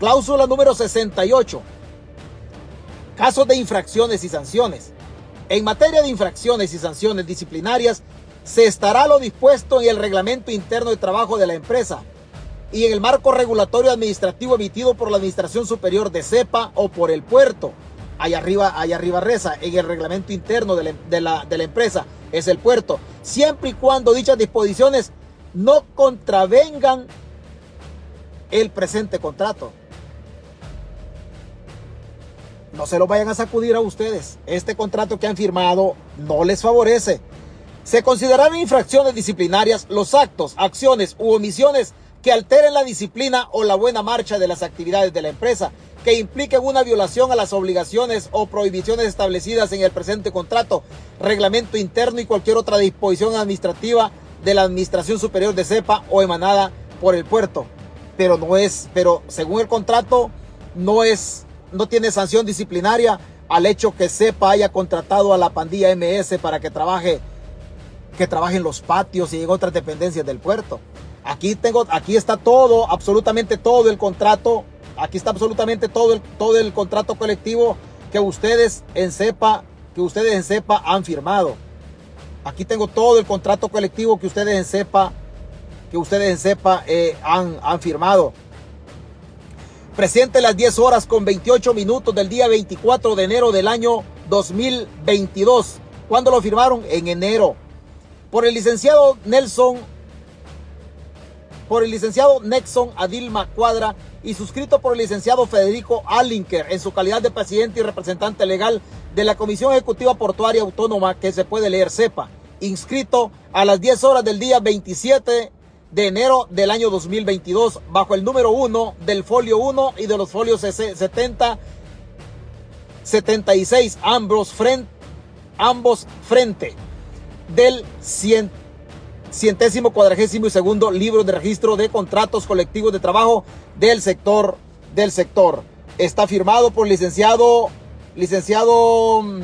Cláusula número 68. Casos de infracciones y sanciones. En materia de infracciones y sanciones disciplinarias, se estará lo dispuesto en el reglamento interno de trabajo de la empresa y en el marco regulatorio administrativo emitido por la Administración Superior de CEPA o por el puerto. Allá arriba, allá arriba reza, en el reglamento interno de la, de la empresa es el puerto, siempre y cuando dichas disposiciones no contravengan el presente contrato. No se lo vayan a sacudir a ustedes. Este contrato que han firmado no les favorece. Se considerarán infracciones disciplinarias los actos, acciones u omisiones que alteren la disciplina o la buena marcha de las actividades de la empresa que impliquen una violación a las obligaciones o prohibiciones establecidas en el presente contrato, reglamento interno y cualquier otra disposición administrativa de la Administración Superior de CEPA o emanada por el puerto. Pero no es, pero según el contrato, no es, no tiene sanción disciplinaria al hecho que CEPA haya contratado a la pandilla MS para que trabaje, que trabaje en los patios y en otras dependencias del puerto. Aquí tengo, aquí está todo, absolutamente todo el contrato Aquí está absolutamente todo el, todo el contrato colectivo que ustedes en CEPA, que ustedes en han firmado. Aquí tengo todo el contrato colectivo que ustedes en CEPA, que ustedes en CEPA eh, han, han firmado. Presente las 10 horas con 28 minutos del día 24 de enero del año 2022. ¿Cuándo lo firmaron? En enero. Por el licenciado Nelson, por el licenciado Nexon Adilma Cuadra y suscrito por el licenciado Federico Alinker en su calidad de presidente y representante legal de la Comisión Ejecutiva Portuaria Autónoma que se puede leer CEPA, inscrito a las 10 horas del día 27 de enero del año 2022 bajo el número 1 del folio 1 y de los folios 70 76 ambos frente, ambos frente del cientésimo cuadragésimo y segundo libro de registro de contratos colectivos de trabajo del sector del sector. Está firmado por licenciado licenciado mm,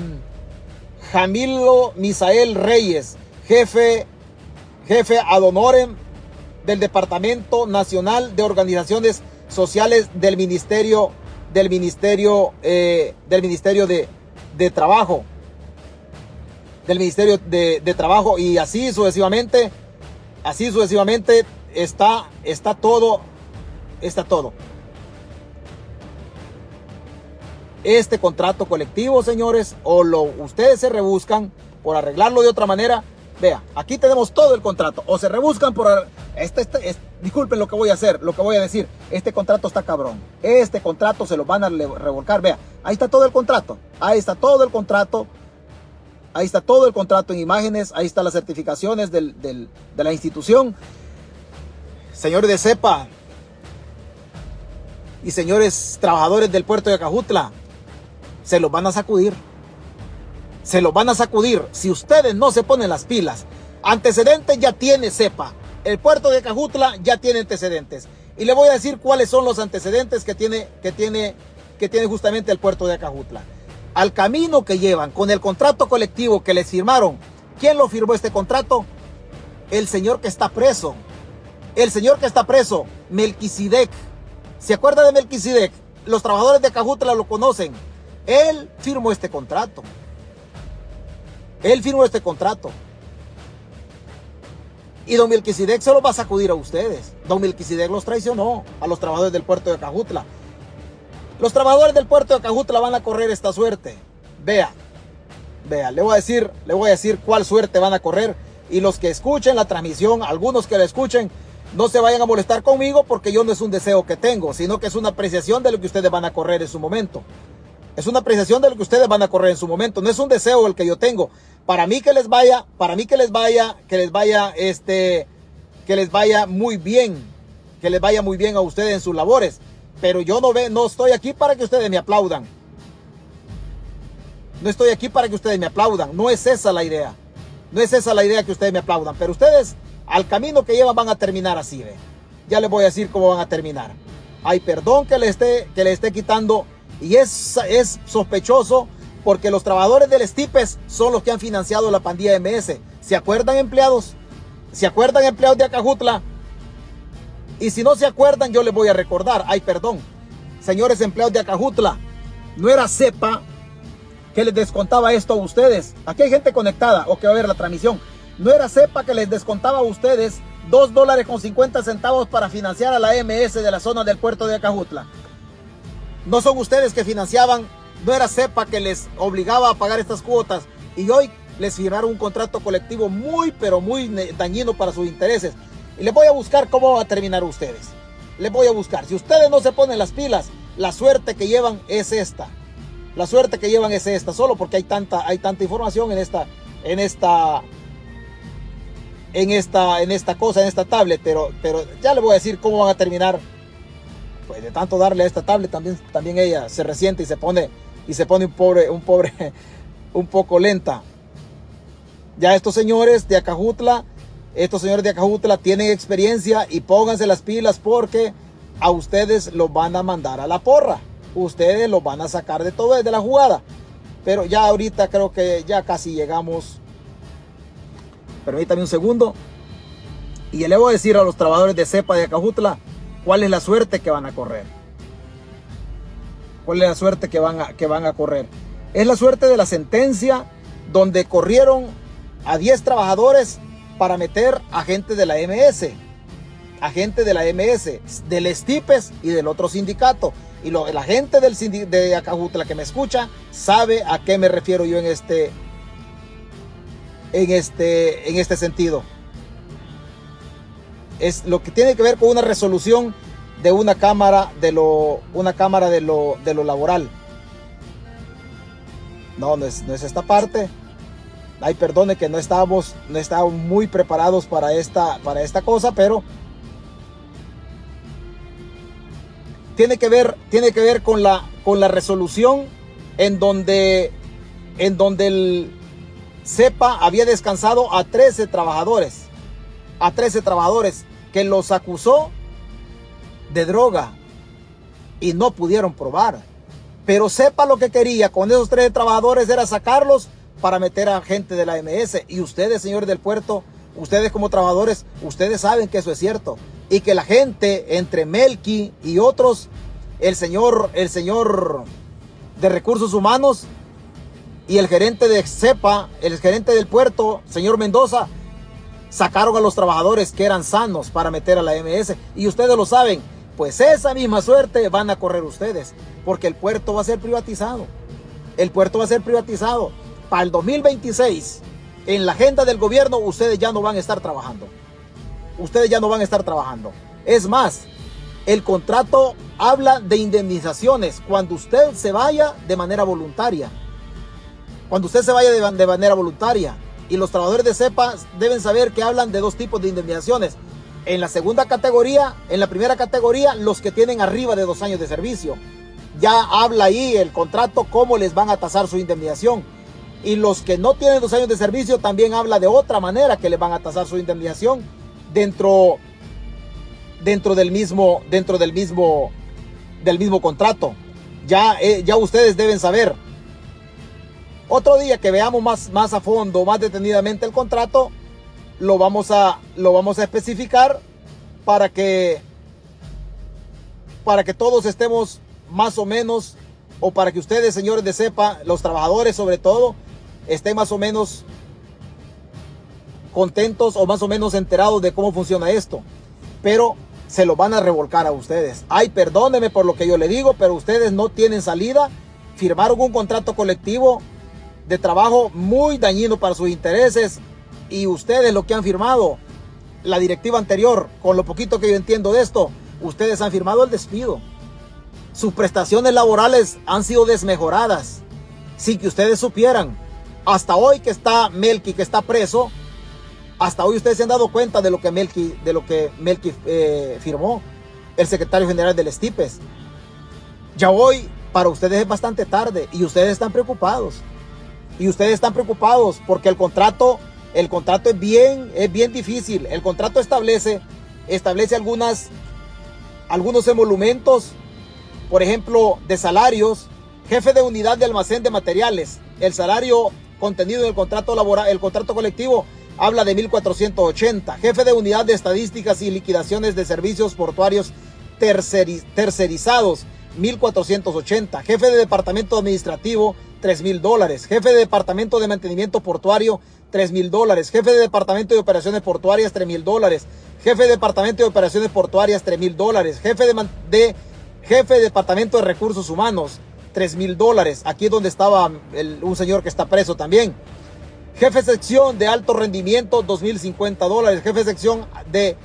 Jamilo Misael Reyes, jefe jefe ad honorem del Departamento Nacional de Organizaciones Sociales del Ministerio del Ministerio eh, del Ministerio de, de, Trabajo. Del Ministerio de, de, Trabajo y así sucesivamente así sucesivamente está está todo está todo. Este contrato colectivo señores o lo ustedes se rebuscan por arreglarlo de otra manera Vea, aquí tenemos todo el contrato. O se rebuscan por... Este, este, disculpen lo que voy a hacer, lo que voy a decir. Este contrato está cabrón. Este contrato se lo van a revolcar. Vea, ahí está todo el contrato. Ahí está todo el contrato. Ahí está todo el contrato en imágenes. Ahí están las certificaciones de la institución. Señores de CEPA y señores trabajadores del puerto de Acajutla, se los van a sacudir se lo van a sacudir si ustedes no se ponen las pilas. Antecedentes ya tiene CEPA. El puerto de Cajutla ya tiene antecedentes. Y le voy a decir cuáles son los antecedentes que tiene, que tiene, que tiene justamente el puerto de Acajutla. Al camino que llevan con el contrato colectivo que les firmaron. ¿Quién lo firmó este contrato? El señor que está preso. El señor que está preso, Melquisedec. ¿Se acuerda de Melquisedec? Los trabajadores de Cajutla lo conocen. Él firmó este contrato. Él firmó este contrato. Y don Melquisedec se lo va a sacudir a ustedes. Don Melquisedec los traicionó a los trabajadores del puerto de Acajutla. Los trabajadores del puerto de Acajutla van a correr esta suerte. Vea, vea, le voy a decir, le voy a decir cuál suerte van a correr. Y los que escuchen la transmisión, algunos que la escuchen, no se vayan a molestar conmigo porque yo no es un deseo que tengo, sino que es una apreciación de lo que ustedes van a correr en su momento. Es una apreciación de lo que ustedes van a correr en su momento. No es un deseo el que yo tengo, para mí que les vaya, para mí que les vaya, que les vaya, este, que les vaya muy bien, que les vaya muy bien a ustedes en sus labores. Pero yo no, ve, no estoy aquí para que ustedes me aplaudan. No estoy aquí para que ustedes me aplaudan. No es esa la idea. No es esa la idea que ustedes me aplaudan. Pero ustedes, al camino que llevan, van a terminar así, ¿ve? Ya les voy a decir cómo van a terminar. Hay perdón que le esté, que le esté quitando. Y es, es sospechoso porque los trabajadores del Estipes son los que han financiado la pandilla MS. ¿Se acuerdan empleados? ¿Se acuerdan empleados de Acajutla? Y si no se acuerdan, yo les voy a recordar. Ay, perdón. Señores empleados de Acajutla, no era CEPA que les descontaba esto a ustedes. Aquí hay gente conectada o que va a ver la transmisión. No era CEPA que les descontaba a ustedes 2 dólares con 50 centavos para financiar a la MS de la zona del puerto de Acajutla. No son ustedes que financiaban no era CEPA que les obligaba a pagar estas cuotas y hoy les firmaron un contrato colectivo muy, pero muy dañino para sus intereses. Y les voy a buscar cómo va a terminar ustedes. Les voy a buscar. Si ustedes no se ponen las pilas, la suerte que llevan es esta. La suerte que llevan es esta, solo porque hay tanta, hay tanta información en esta, en esta, en esta, en esta cosa, en esta tablet. Pero, pero ya les voy a decir cómo van a terminar. Pues de tanto darle a esta tablet, también, también ella se resiente y se pone y se pone un pobre, un pobre, un poco lenta. Ya estos señores de Acajutla, estos señores de Acajutla tienen experiencia y pónganse las pilas porque a ustedes los van a mandar a la porra. Ustedes los van a sacar de todo de la jugada. Pero ya ahorita creo que ya casi llegamos. Permítame un segundo. Y le voy a decir a los trabajadores de cepa de Acajutla cuál es la suerte que van a correr. ¿Cuál es la suerte que van, a, que van a correr? Es la suerte de la sentencia donde corrieron a 10 trabajadores para meter a gente de la MS, a gente de la MS, del Estipes y del otro sindicato. Y lo, la gente del de Acajutla que me escucha sabe a qué me refiero yo en este, en este, en este sentido. Es lo que tiene que ver con una resolución de una cámara de lo, una cámara de lo, de lo laboral. No, no es, no es esta parte. Ay, perdone que no estábamos, no estábamos muy preparados para esta, para esta cosa, pero tiene que ver, tiene que ver con la, con la resolución en donde, en donde el CEPA había descansado a 13 trabajadores, a 13 trabajadores que los acusó de droga y no pudieron probar. Pero sepa lo que quería con esos tres trabajadores era sacarlos para meter a gente de la MS. Y ustedes, señores del puerto, ustedes como trabajadores, ustedes saben que eso es cierto. Y que la gente entre Melqui y otros, el señor, el señor de recursos humanos y el gerente de CEPA, el gerente del puerto, señor Mendoza, sacaron a los trabajadores que eran sanos para meter a la MS. Y ustedes lo saben, pues esa misma suerte van a correr ustedes, porque el puerto va a ser privatizado. El puerto va a ser privatizado. Para el 2026, en la agenda del gobierno, ustedes ya no van a estar trabajando. Ustedes ya no van a estar trabajando. Es más, el contrato habla de indemnizaciones cuando usted se vaya de manera voluntaria. Cuando usted se vaya de, manera voluntaria. Y los trabajadores de CEPA deben saber que hablan de dos tipos de indemnizaciones en la segunda categoría, en la primera categoría, los que tienen arriba de dos años de servicio. Ya habla ahí el contrato cómo les van a tasar su indemnización. Y los que no tienen dos años de servicio también habla de otra manera que les van a tasar su indemnización dentro, dentro del mismo, dentro del mismo, del mismo contrato. Ya, eh, ya ustedes deben saber. Otro día que veamos más, más a fondo, más detenidamente el contrato, lo vamos a, lo vamos a especificar para que, para que todos estemos más o menos, o para que ustedes, señores de CEPA, los trabajadores sobre todo, estén más o menos contentos o más o menos enterados de cómo funciona esto. Pero se lo van a revolcar a ustedes. Ay, perdóneme por lo que yo le digo, pero ustedes no tienen salida. Firmaron un contrato colectivo de trabajo muy dañino para sus intereses y ustedes lo que han firmado, la directiva anterior, con lo poquito que yo entiendo de esto, ustedes han firmado el despido. Sus prestaciones laborales han sido desmejoradas sin que ustedes supieran. Hasta hoy que está Melky, que está preso, hasta hoy ustedes se han dado cuenta de lo que Melky, de lo que Melky eh, firmó, el secretario general del Estipes. Ya hoy para ustedes es bastante tarde y ustedes están preocupados. Y ustedes están preocupados porque el contrato el contrato es bien, es bien difícil. El contrato establece, establece algunas, algunos emolumentos, por ejemplo, de salarios. Jefe de unidad de almacén de materiales. El salario contenido en el contrato laboral, el contrato colectivo habla de 1480. Jefe de unidad de estadísticas y liquidaciones de servicios portuarios tercerizados 1480. Jefe de departamento administrativo 3 mil dólares. Jefe de departamento de mantenimiento portuario 3 mil dólares. Jefe de Departamento de Operaciones Portuarias, 3 mil dólares. Jefe de Departamento de Operaciones Portuarias, 3 mil dólares. Jefe de, Jefe de Departamento de Recursos Humanos, 3 mil dólares. Aquí es donde estaba un señor que está preso también. Jefe de sección de alto rendimiento, 2.050 dólares. Jefe de sección de,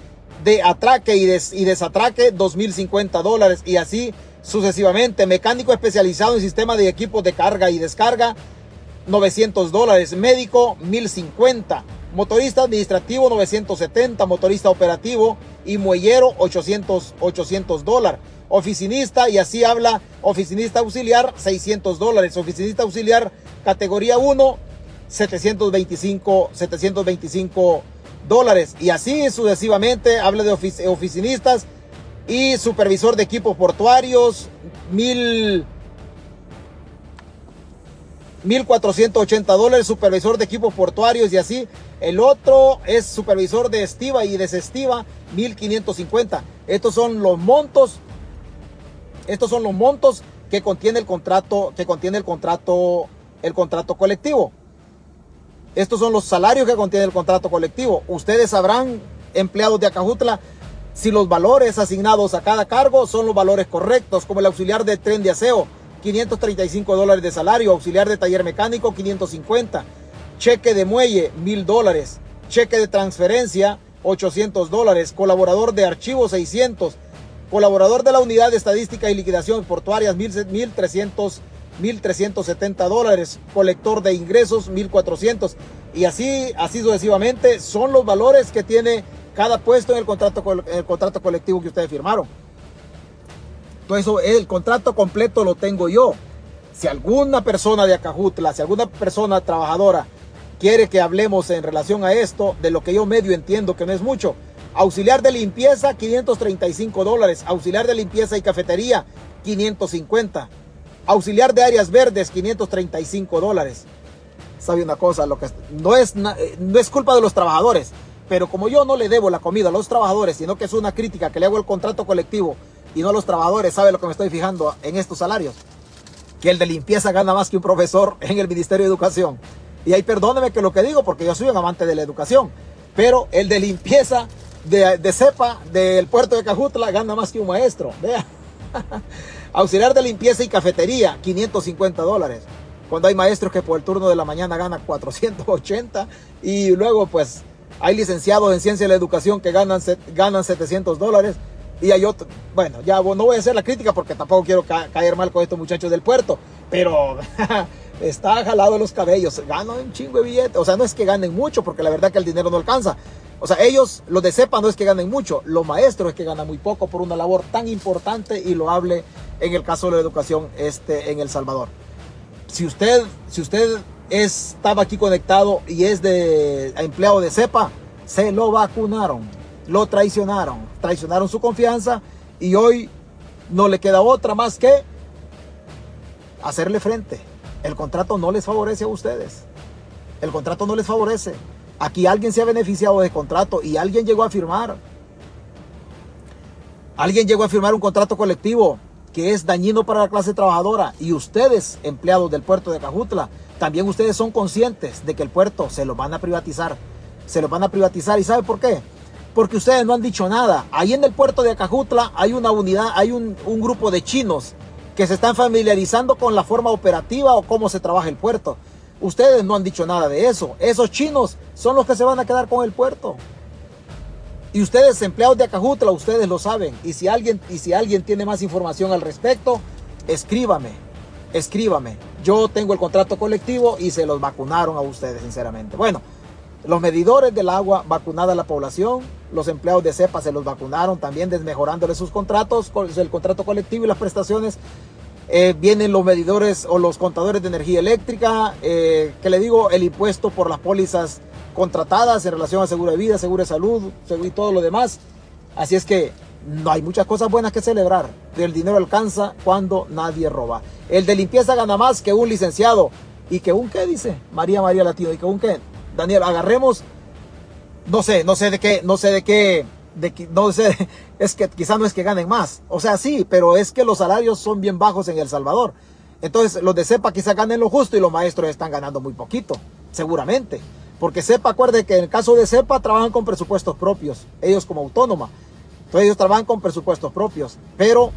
de atraque y, y desatraque, 2.050 dólares. Y así sucesivamente. Mecánico especializado en sistemas de equipos de carga y descarga, 900 dólares. Médico, 1050. Motorista administrativo, 970. Motorista operativo y muellero, 800, 800 dólares. Oficinista, y así habla, oficinista auxiliar, 600 dólares. Oficinista auxiliar, categoría 1, 725, 725 dólares. Y así sucesivamente habla de oficinistas y supervisor de equipos portuarios, mil 1.480 dólares, supervisor de equipos portuarios y así. El otro es supervisor de estiva y desestiva, 1.550. Estos son los montos, estos son los montos que contiene el contrato, que contiene el contrato, el contrato colectivo. Estos son los salarios que contiene el contrato colectivo. Ustedes sabrán, empleados de Acajutla, si los valores asignados a cada cargo son los valores correctos, como el auxiliar de tren de aseo, 535 dólares de salario, auxiliar de taller mecánico 550, cheque de muelle 1000 dólares, cheque de transferencia 800 dólares, colaborador de archivo 600, Colaborador de la Unidad de Estadística y Liquidación Portuarias, 1.300, 1.370 dólares. Colector de ingresos, 1.400. Y así, así sucesivamente, son los valores que tiene cada puesto en el contrato, en el contrato colectivo que ustedes firmaron. Todo eso, el contrato completo lo tengo yo. Si alguna persona de Acajutla, si alguna persona trabajadora quiere que hablemos en relación a esto, de lo que yo medio entiendo que no es mucho. Auxiliar de limpieza, 535 dólares. Auxiliar de limpieza y cafetería, 550. Auxiliar de áreas verdes, 535 dólares. ¿Sabe una cosa? Lo que no es, eh, no es culpa de los trabajadores, pero como yo no le debo la comida a los trabajadores, sino que es una crítica que le hago al contrato colectivo y no los trabajadores, ¿sabe lo que me estoy fijando en estos salarios? Que el de limpieza gana más que un profesor en el Ministerio de Educación. Y ahí perdóneme que lo que digo, porque yo soy un amante de la educación. Pero el de limpieza de, cepa del puerto de Cajutla gana más que un maestro. Vea. Auxiliar de limpieza y cafetería, 550 dólares. Cuando hay maestros que por el turno de la mañana ganan 480 y luego pues hay licenciados en ciencia de la educación que ganan, ganan 700 dólares. Y hay otro, bueno, ya no voy a hacer la crítica porque tampoco quiero caer mal con estos muchachos del puerto, pero está jalado los cabellos, ganan un chingo de billetes. O sea, no es que ganen mucho, porque la verdad que el dinero no alcanza. O sea, ellos, los de CEPA, no es que ganen mucho, los maestros es que ganan muy poco por una labor tan importante y loable en el caso de la educación este, en El Salvador. Si usted, si usted estaba aquí conectado y es de empleado de CEPA, se lo vacunaron, lo traicionaron, traicionaron su confianza y hoy no le queda otra más que hacerle frente. El contrato no les favorece a ustedes. El contrato no les favorece. Aquí alguien se ha beneficiado de contrato y alguien llegó a firmar. Alguien llegó a firmar un contrato colectivo que es dañino para la clase trabajadora y ustedes, empleados del puerto de Cajutla, también ustedes son conscientes de que el puerto se lo van a privatizar. Se lo van a privatizar y ¿sabe por qué? Porque ustedes no han dicho nada. Ahí en el puerto de Acajutla hay una unidad, hay un, un grupo de chinos que se están familiarizando con la forma operativa o cómo se trabaja el puerto. Ustedes no han dicho nada de eso. Esos chinos son los que se van a quedar con el puerto. Y ustedes, empleados de Acajutla, ustedes lo saben. Y si alguien, y si alguien tiene más información al respecto, escríbame. Escríbame. Yo tengo el contrato colectivo y se los vacunaron a ustedes, sinceramente. Bueno, los medidores del agua, vacunada a la población. Los empleados de CEPA se los vacunaron también, desmejorándoles sus contratos, el contrato colectivo y las prestaciones. Eh, vienen los medidores o los contadores de energía eléctrica, eh, que le digo, el impuesto por las pólizas contratadas en relación a seguro de vida, seguro de salud y todo lo demás. Así es que no hay muchas cosas buenas que celebrar. El dinero alcanza cuando nadie roba. El de limpieza gana más que un licenciado. ¿Y que un qué dice? María María Latino. ¿Y que un qué? Daniel, agarremos, no sé, no sé de qué, no sé de qué, de, no sé, es que quizá no es que ganen más. O sea, sí, pero es que los salarios son bien bajos en El Salvador. Entonces, los de CEPA quizá ganen lo justo y los maestros están ganando muy poquito, seguramente. Porque CEPA, acuerde que en el caso de CEPA trabajan con presupuestos propios, ellos como autónoma. Entonces, ellos trabajan con presupuestos propios. Pero,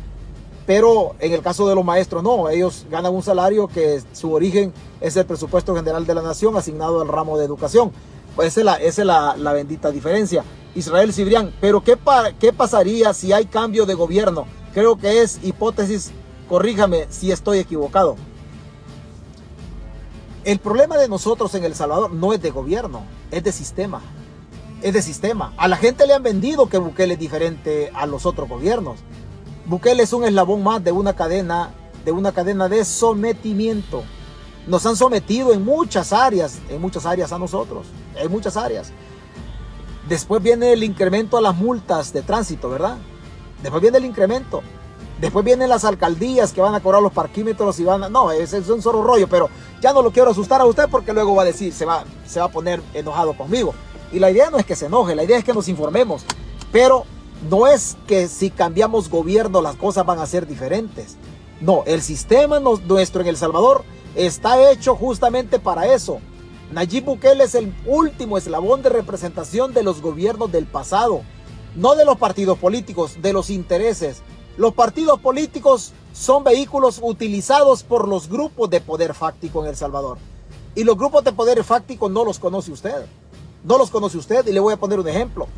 pero en el caso de los maestros, no. Ellos ganan un salario que su origen es el presupuesto general de la nación asignado al ramo de educación. Pues esa es la, esa es la, bendita diferencia. Israel Cibrián. Pero ¿qué, ¿qué pasaría si hay cambio de gobierno? Creo que es hipótesis, corríjame si estoy equivocado. El problema de nosotros en El Salvador no es de gobierno, es de sistema. Es de sistema. A la gente le han vendido que Bukele es diferente a los otros gobiernos. Bukele es un eslabón más de una cadena, de una cadena de sometimiento. Nos han sometido en muchas áreas, en muchas áreas a nosotros, en muchas áreas. Después viene el incremento a las multas de tránsito, ¿verdad? Después viene el incremento. Después vienen las alcaldías que van a cobrar los parquímetros y van a... No, es un solo rollo, pero ya no lo quiero asustar a usted porque luego va a decir, se va, se va a poner enojado conmigo. Y la idea no es que se enoje, la idea es que nos informemos. Pero no es que si cambiamos gobierno las cosas van a ser diferentes. No, el sistema nuestro en El Salvador está hecho justamente para eso. Nayib Bukele es el último eslabón de representación de los gobiernos del pasado, no de los partidos políticos, de los intereses. Los partidos políticos son vehículos utilizados por los grupos de poder fáctico en El Salvador. Y los grupos de poder fáctico no los conoce usted. No los conoce usted y le voy a poner un ejemplo.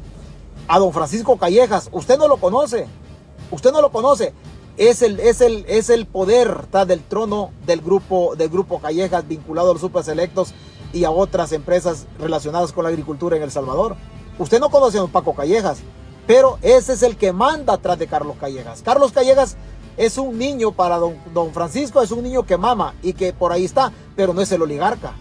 A don Francisco Callejas, usted no lo conoce. Usted no lo conoce. Es el, es el, es el poder del trono del grupo, del grupo Callejas vinculado a los superselectos y a otras empresas relacionadas con la agricultura en El Salvador. Usted no conoce a don Paco Callejas, pero ese es el que manda atrás de Carlos Callejas. Carlos Callejas es un niño para don, don Francisco, es un niño que mama y que por ahí está, pero no es el oligarca.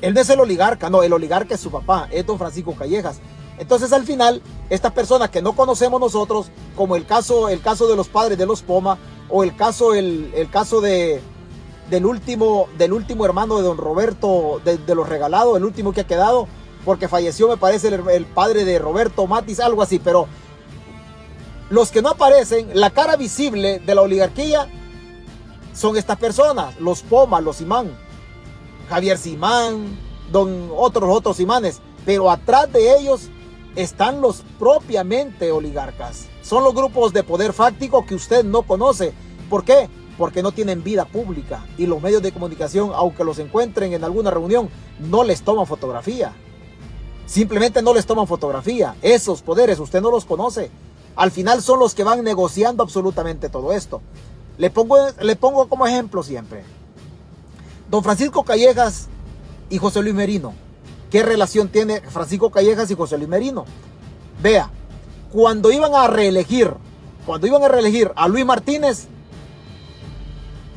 Él no es el oligarca, no, el oligarca es su papá, es don Francisco Callejas. Entonces al final, estas personas que no conocemos nosotros, como el caso, el caso de los padres de los Poma, o el caso, el, el caso de, del, último, del último hermano de don Roberto, de, los regalados, el último que ha quedado, porque falleció me parece el, padre de Roberto Matis, algo así, pero los que no aparecen, la cara visible de la oligarquía, son estas personas, los Poma, los Imán, Javier Simán, don otros otros imanes, pero atrás de ellos están los propiamente oligarcas. Son los grupos de poder fáctico que usted no conoce. ¿Por qué? Porque no tienen vida pública y los medios de comunicación, aunque los encuentren en alguna reunión, no les toman fotografía. Simplemente no les toman fotografía. Esos poderes usted no los conoce. Al final son los que van negociando absolutamente todo esto. Le pongo, le pongo como ejemplo siempre. Don Francisco Callejas y José Luis Merino. ¿Qué relación tiene Francisco Callejas y José Luis Merino? Vea, cuando iban a reelegir, cuando iban a reelegir a Luis Martínez,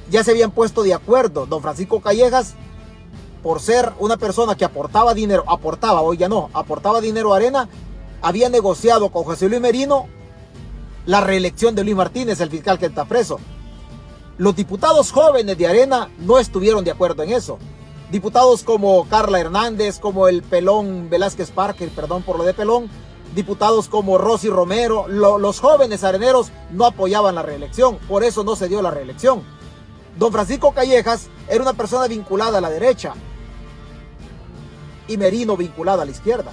ya se habían puesto de acuerdo. Don Francisco Callejas, por ser una persona que aportaba dinero, aportaba, hoy ya no, aportaba dinero a Arena, había negociado con José Luis Merino la reelección de Luis Martínez, el fiscal que está preso. Los diputados jóvenes de Arena no estuvieron de acuerdo en eso. Diputados como Carla Hernández, como el Pelón Velázquez Parker, perdón por lo de Pelón, diputados como Rosy Romero, los jóvenes areneros no apoyaban la reelección, por eso no se dio la reelección. Don Francisco Callejas era una persona vinculada a la derecha y Merino vinculado a la izquierda.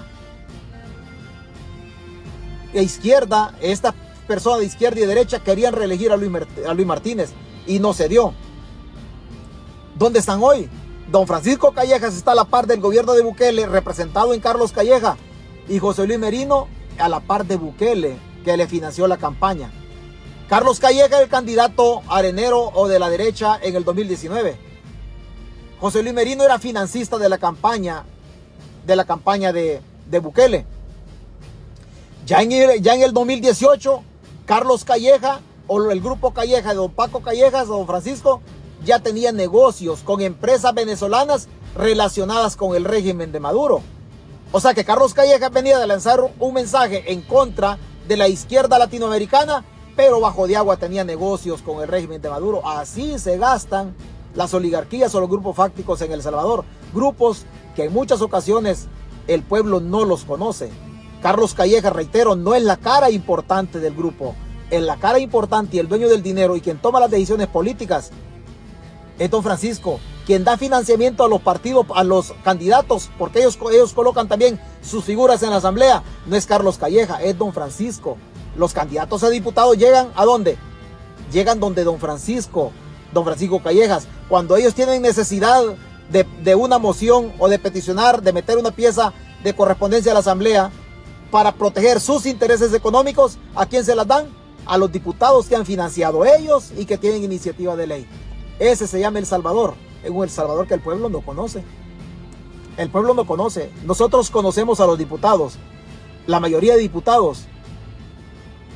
La izquierda, esta persona de izquierda y derecha querían reelegir a Luis, a Luis Martínez y no se dio. ¿Dónde están hoy? Don Francisco Callejas está a la par del gobierno de Bukele, representado en Carlos Calleja, y José Luis Merino a la par de Bukele, que le financió la campaña. Carlos Calleja, el candidato arenero o de la derecha en el 2019. José Luis Merino era financista de la campaña, de la campaña de, Bukele. Ya en, el, ya en el 2018, Carlos Calleja o el grupo Calleja de don Paco Callejas, don Francisco, ya tenía negocios con empresas venezolanas relacionadas con el régimen de Maduro. O sea que Carlos Calleja venía de lanzar un mensaje en contra de la izquierda latinoamericana, pero bajo de agua tenía negocios con el régimen de Maduro. Así se gastan las oligarquías o los grupos fácticos en El Salvador. Grupos que en muchas ocasiones el pueblo no los conoce. Carlos Calleja, reitero, no es la cara importante del grupo en la cara importante y el dueño del dinero y quien toma las decisiones políticas es don Francisco, quien da financiamiento a los partidos, a los candidatos, porque ellos, ellos colocan también sus figuras en la asamblea. No es Carlos Calleja, es don Francisco. Los candidatos a diputados llegan a dónde? Llegan donde don Francisco, don Francisco Callejas. Cuando ellos tienen necesidad de, de una moción o de peticionar, de meter una pieza de correspondencia a la asamblea para proteger sus intereses económicos, ¿a quién se las dan? a los diputados que han financiado ellos y que tienen iniciativa de ley. Ese se llama El Salvador, es un El Salvador que el pueblo no conoce. El pueblo no conoce. Nosotros conocemos a los diputados. La mayoría de diputados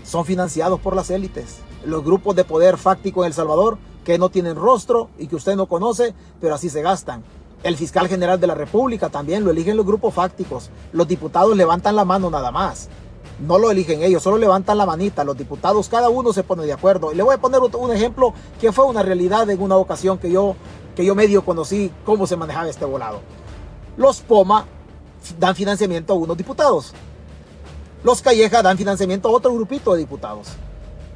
son financiados por las élites. Los grupos de poder fáctico en El Salvador que no tienen rostro y que usted no conoce, pero así se gastan. El fiscal general de la República también lo eligen los grupos fácticos. Los diputados levantan la mano nada más no lo eligen ellos, solo levantan la manita. Los diputados, cada uno se pone de acuerdo. Y le voy a poner un ejemplo que fue una realidad en una ocasión que yo, que yo medio conocí cómo se manejaba este volado. Los POMA dan financiamiento a unos diputados. Los Calleja dan financiamiento a otro grupito de diputados.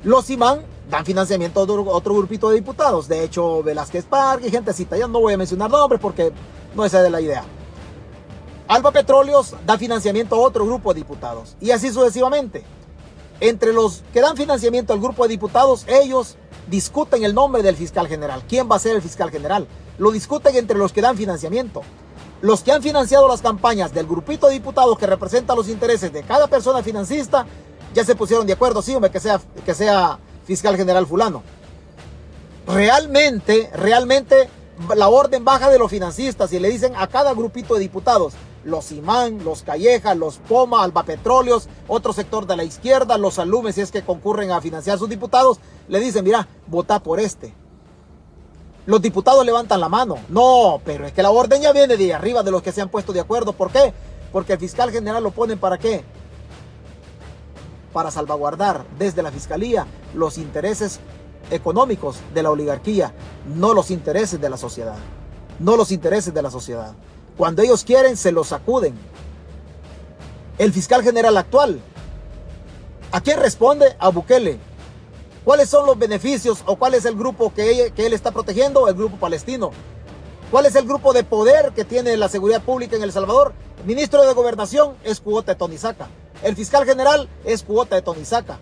Los Imán dan financiamiento a otro, grupito de diputados. De hecho, Velázquez Park y gentecita. Ya no voy a mencionar nombres porque no es de la idea. Alba Petróleos da financiamiento a otro grupo de diputados y así sucesivamente. Entre los que dan financiamiento al grupo de diputados, ellos discuten el nombre del fiscal general. ¿Quién va a ser el fiscal general? Lo discuten entre los que dan financiamiento. Los que han financiado las campañas del grupito de diputados que representa los intereses de cada persona financista, ya se pusieron de acuerdo, sí, hombre, que sea, que sea fiscal general fulano. Realmente, realmente la orden baja de los financistas y le dicen a cada grupito de diputados, los Imán, los Calleja, los Poma, Alba Petróleos, otro sector de la izquierda, los Alumes, si es que concurren a financiar sus diputados, le dicen, mira, vota por este. Los diputados levantan la mano. No, pero es que la orden ya viene de arriba de los que se han puesto de acuerdo. ¿Por qué? Porque el fiscal general lo ponen para qué? Para salvaguardar desde la fiscalía los intereses económicos de la oligarquía, no los intereses de la sociedad. No los intereses de la sociedad. Cuando ellos quieren, se los sacuden. El fiscal general actual, ¿a quién responde? A Bukele. ¿Cuáles son los beneficios o cuál es el grupo que, él está protegiendo? El grupo palestino. ¿Cuál es el grupo de poder que tiene la seguridad pública en El Salvador? Ministro de Gobernación es cuota de Tonisaca. El fiscal general es cuota de Tonisaca.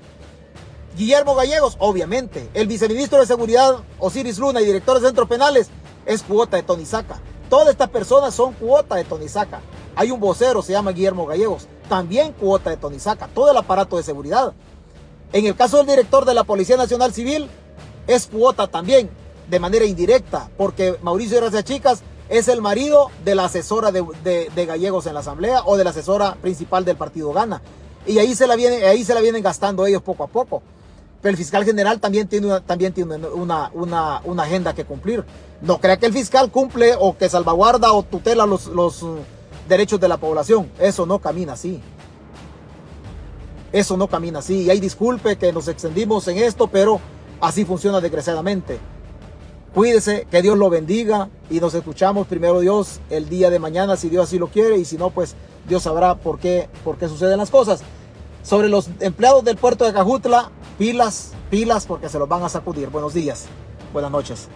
Guillermo Gallegos, obviamente. El viceministro de Seguridad, Osiris Luna, y director de centros penales, es cuota de Tonisaca. Todas estas personas son cuota de Tonisaca. Hay un vocero, se llama Guillermo Gallegos, también cuota de Tonisaca, todo el aparato de seguridad. En el caso del director de la Policía Nacional Civil, es cuota también, de manera indirecta, porque Mauricio Gracias Chicas es el marido de la asesora de, Gallegos en la Asamblea o de la asesora principal del partido Gana. Y ahí se la, viene, ahí se la vienen gastando ellos poco a poco. Pero el fiscal general también tiene, una, también tiene una, una, una, agenda que cumplir. No crea que el fiscal cumple o que salvaguarda o tutela los, los uh, derechos de la población. Eso no camina así. Eso no camina así. Y hay disculpe que nos extendimos en esto, pero así funciona desgraciadamente. Cuídese, que Dios lo bendiga y nos escuchamos primero Dios el día de mañana si Dios así lo quiere y si no, pues Dios sabrá por qué, por qué suceden las cosas. Sobre los empleados del puerto de Cajutla, pilas, pilas porque se los van a sacudir. Buenos días, buenas noches.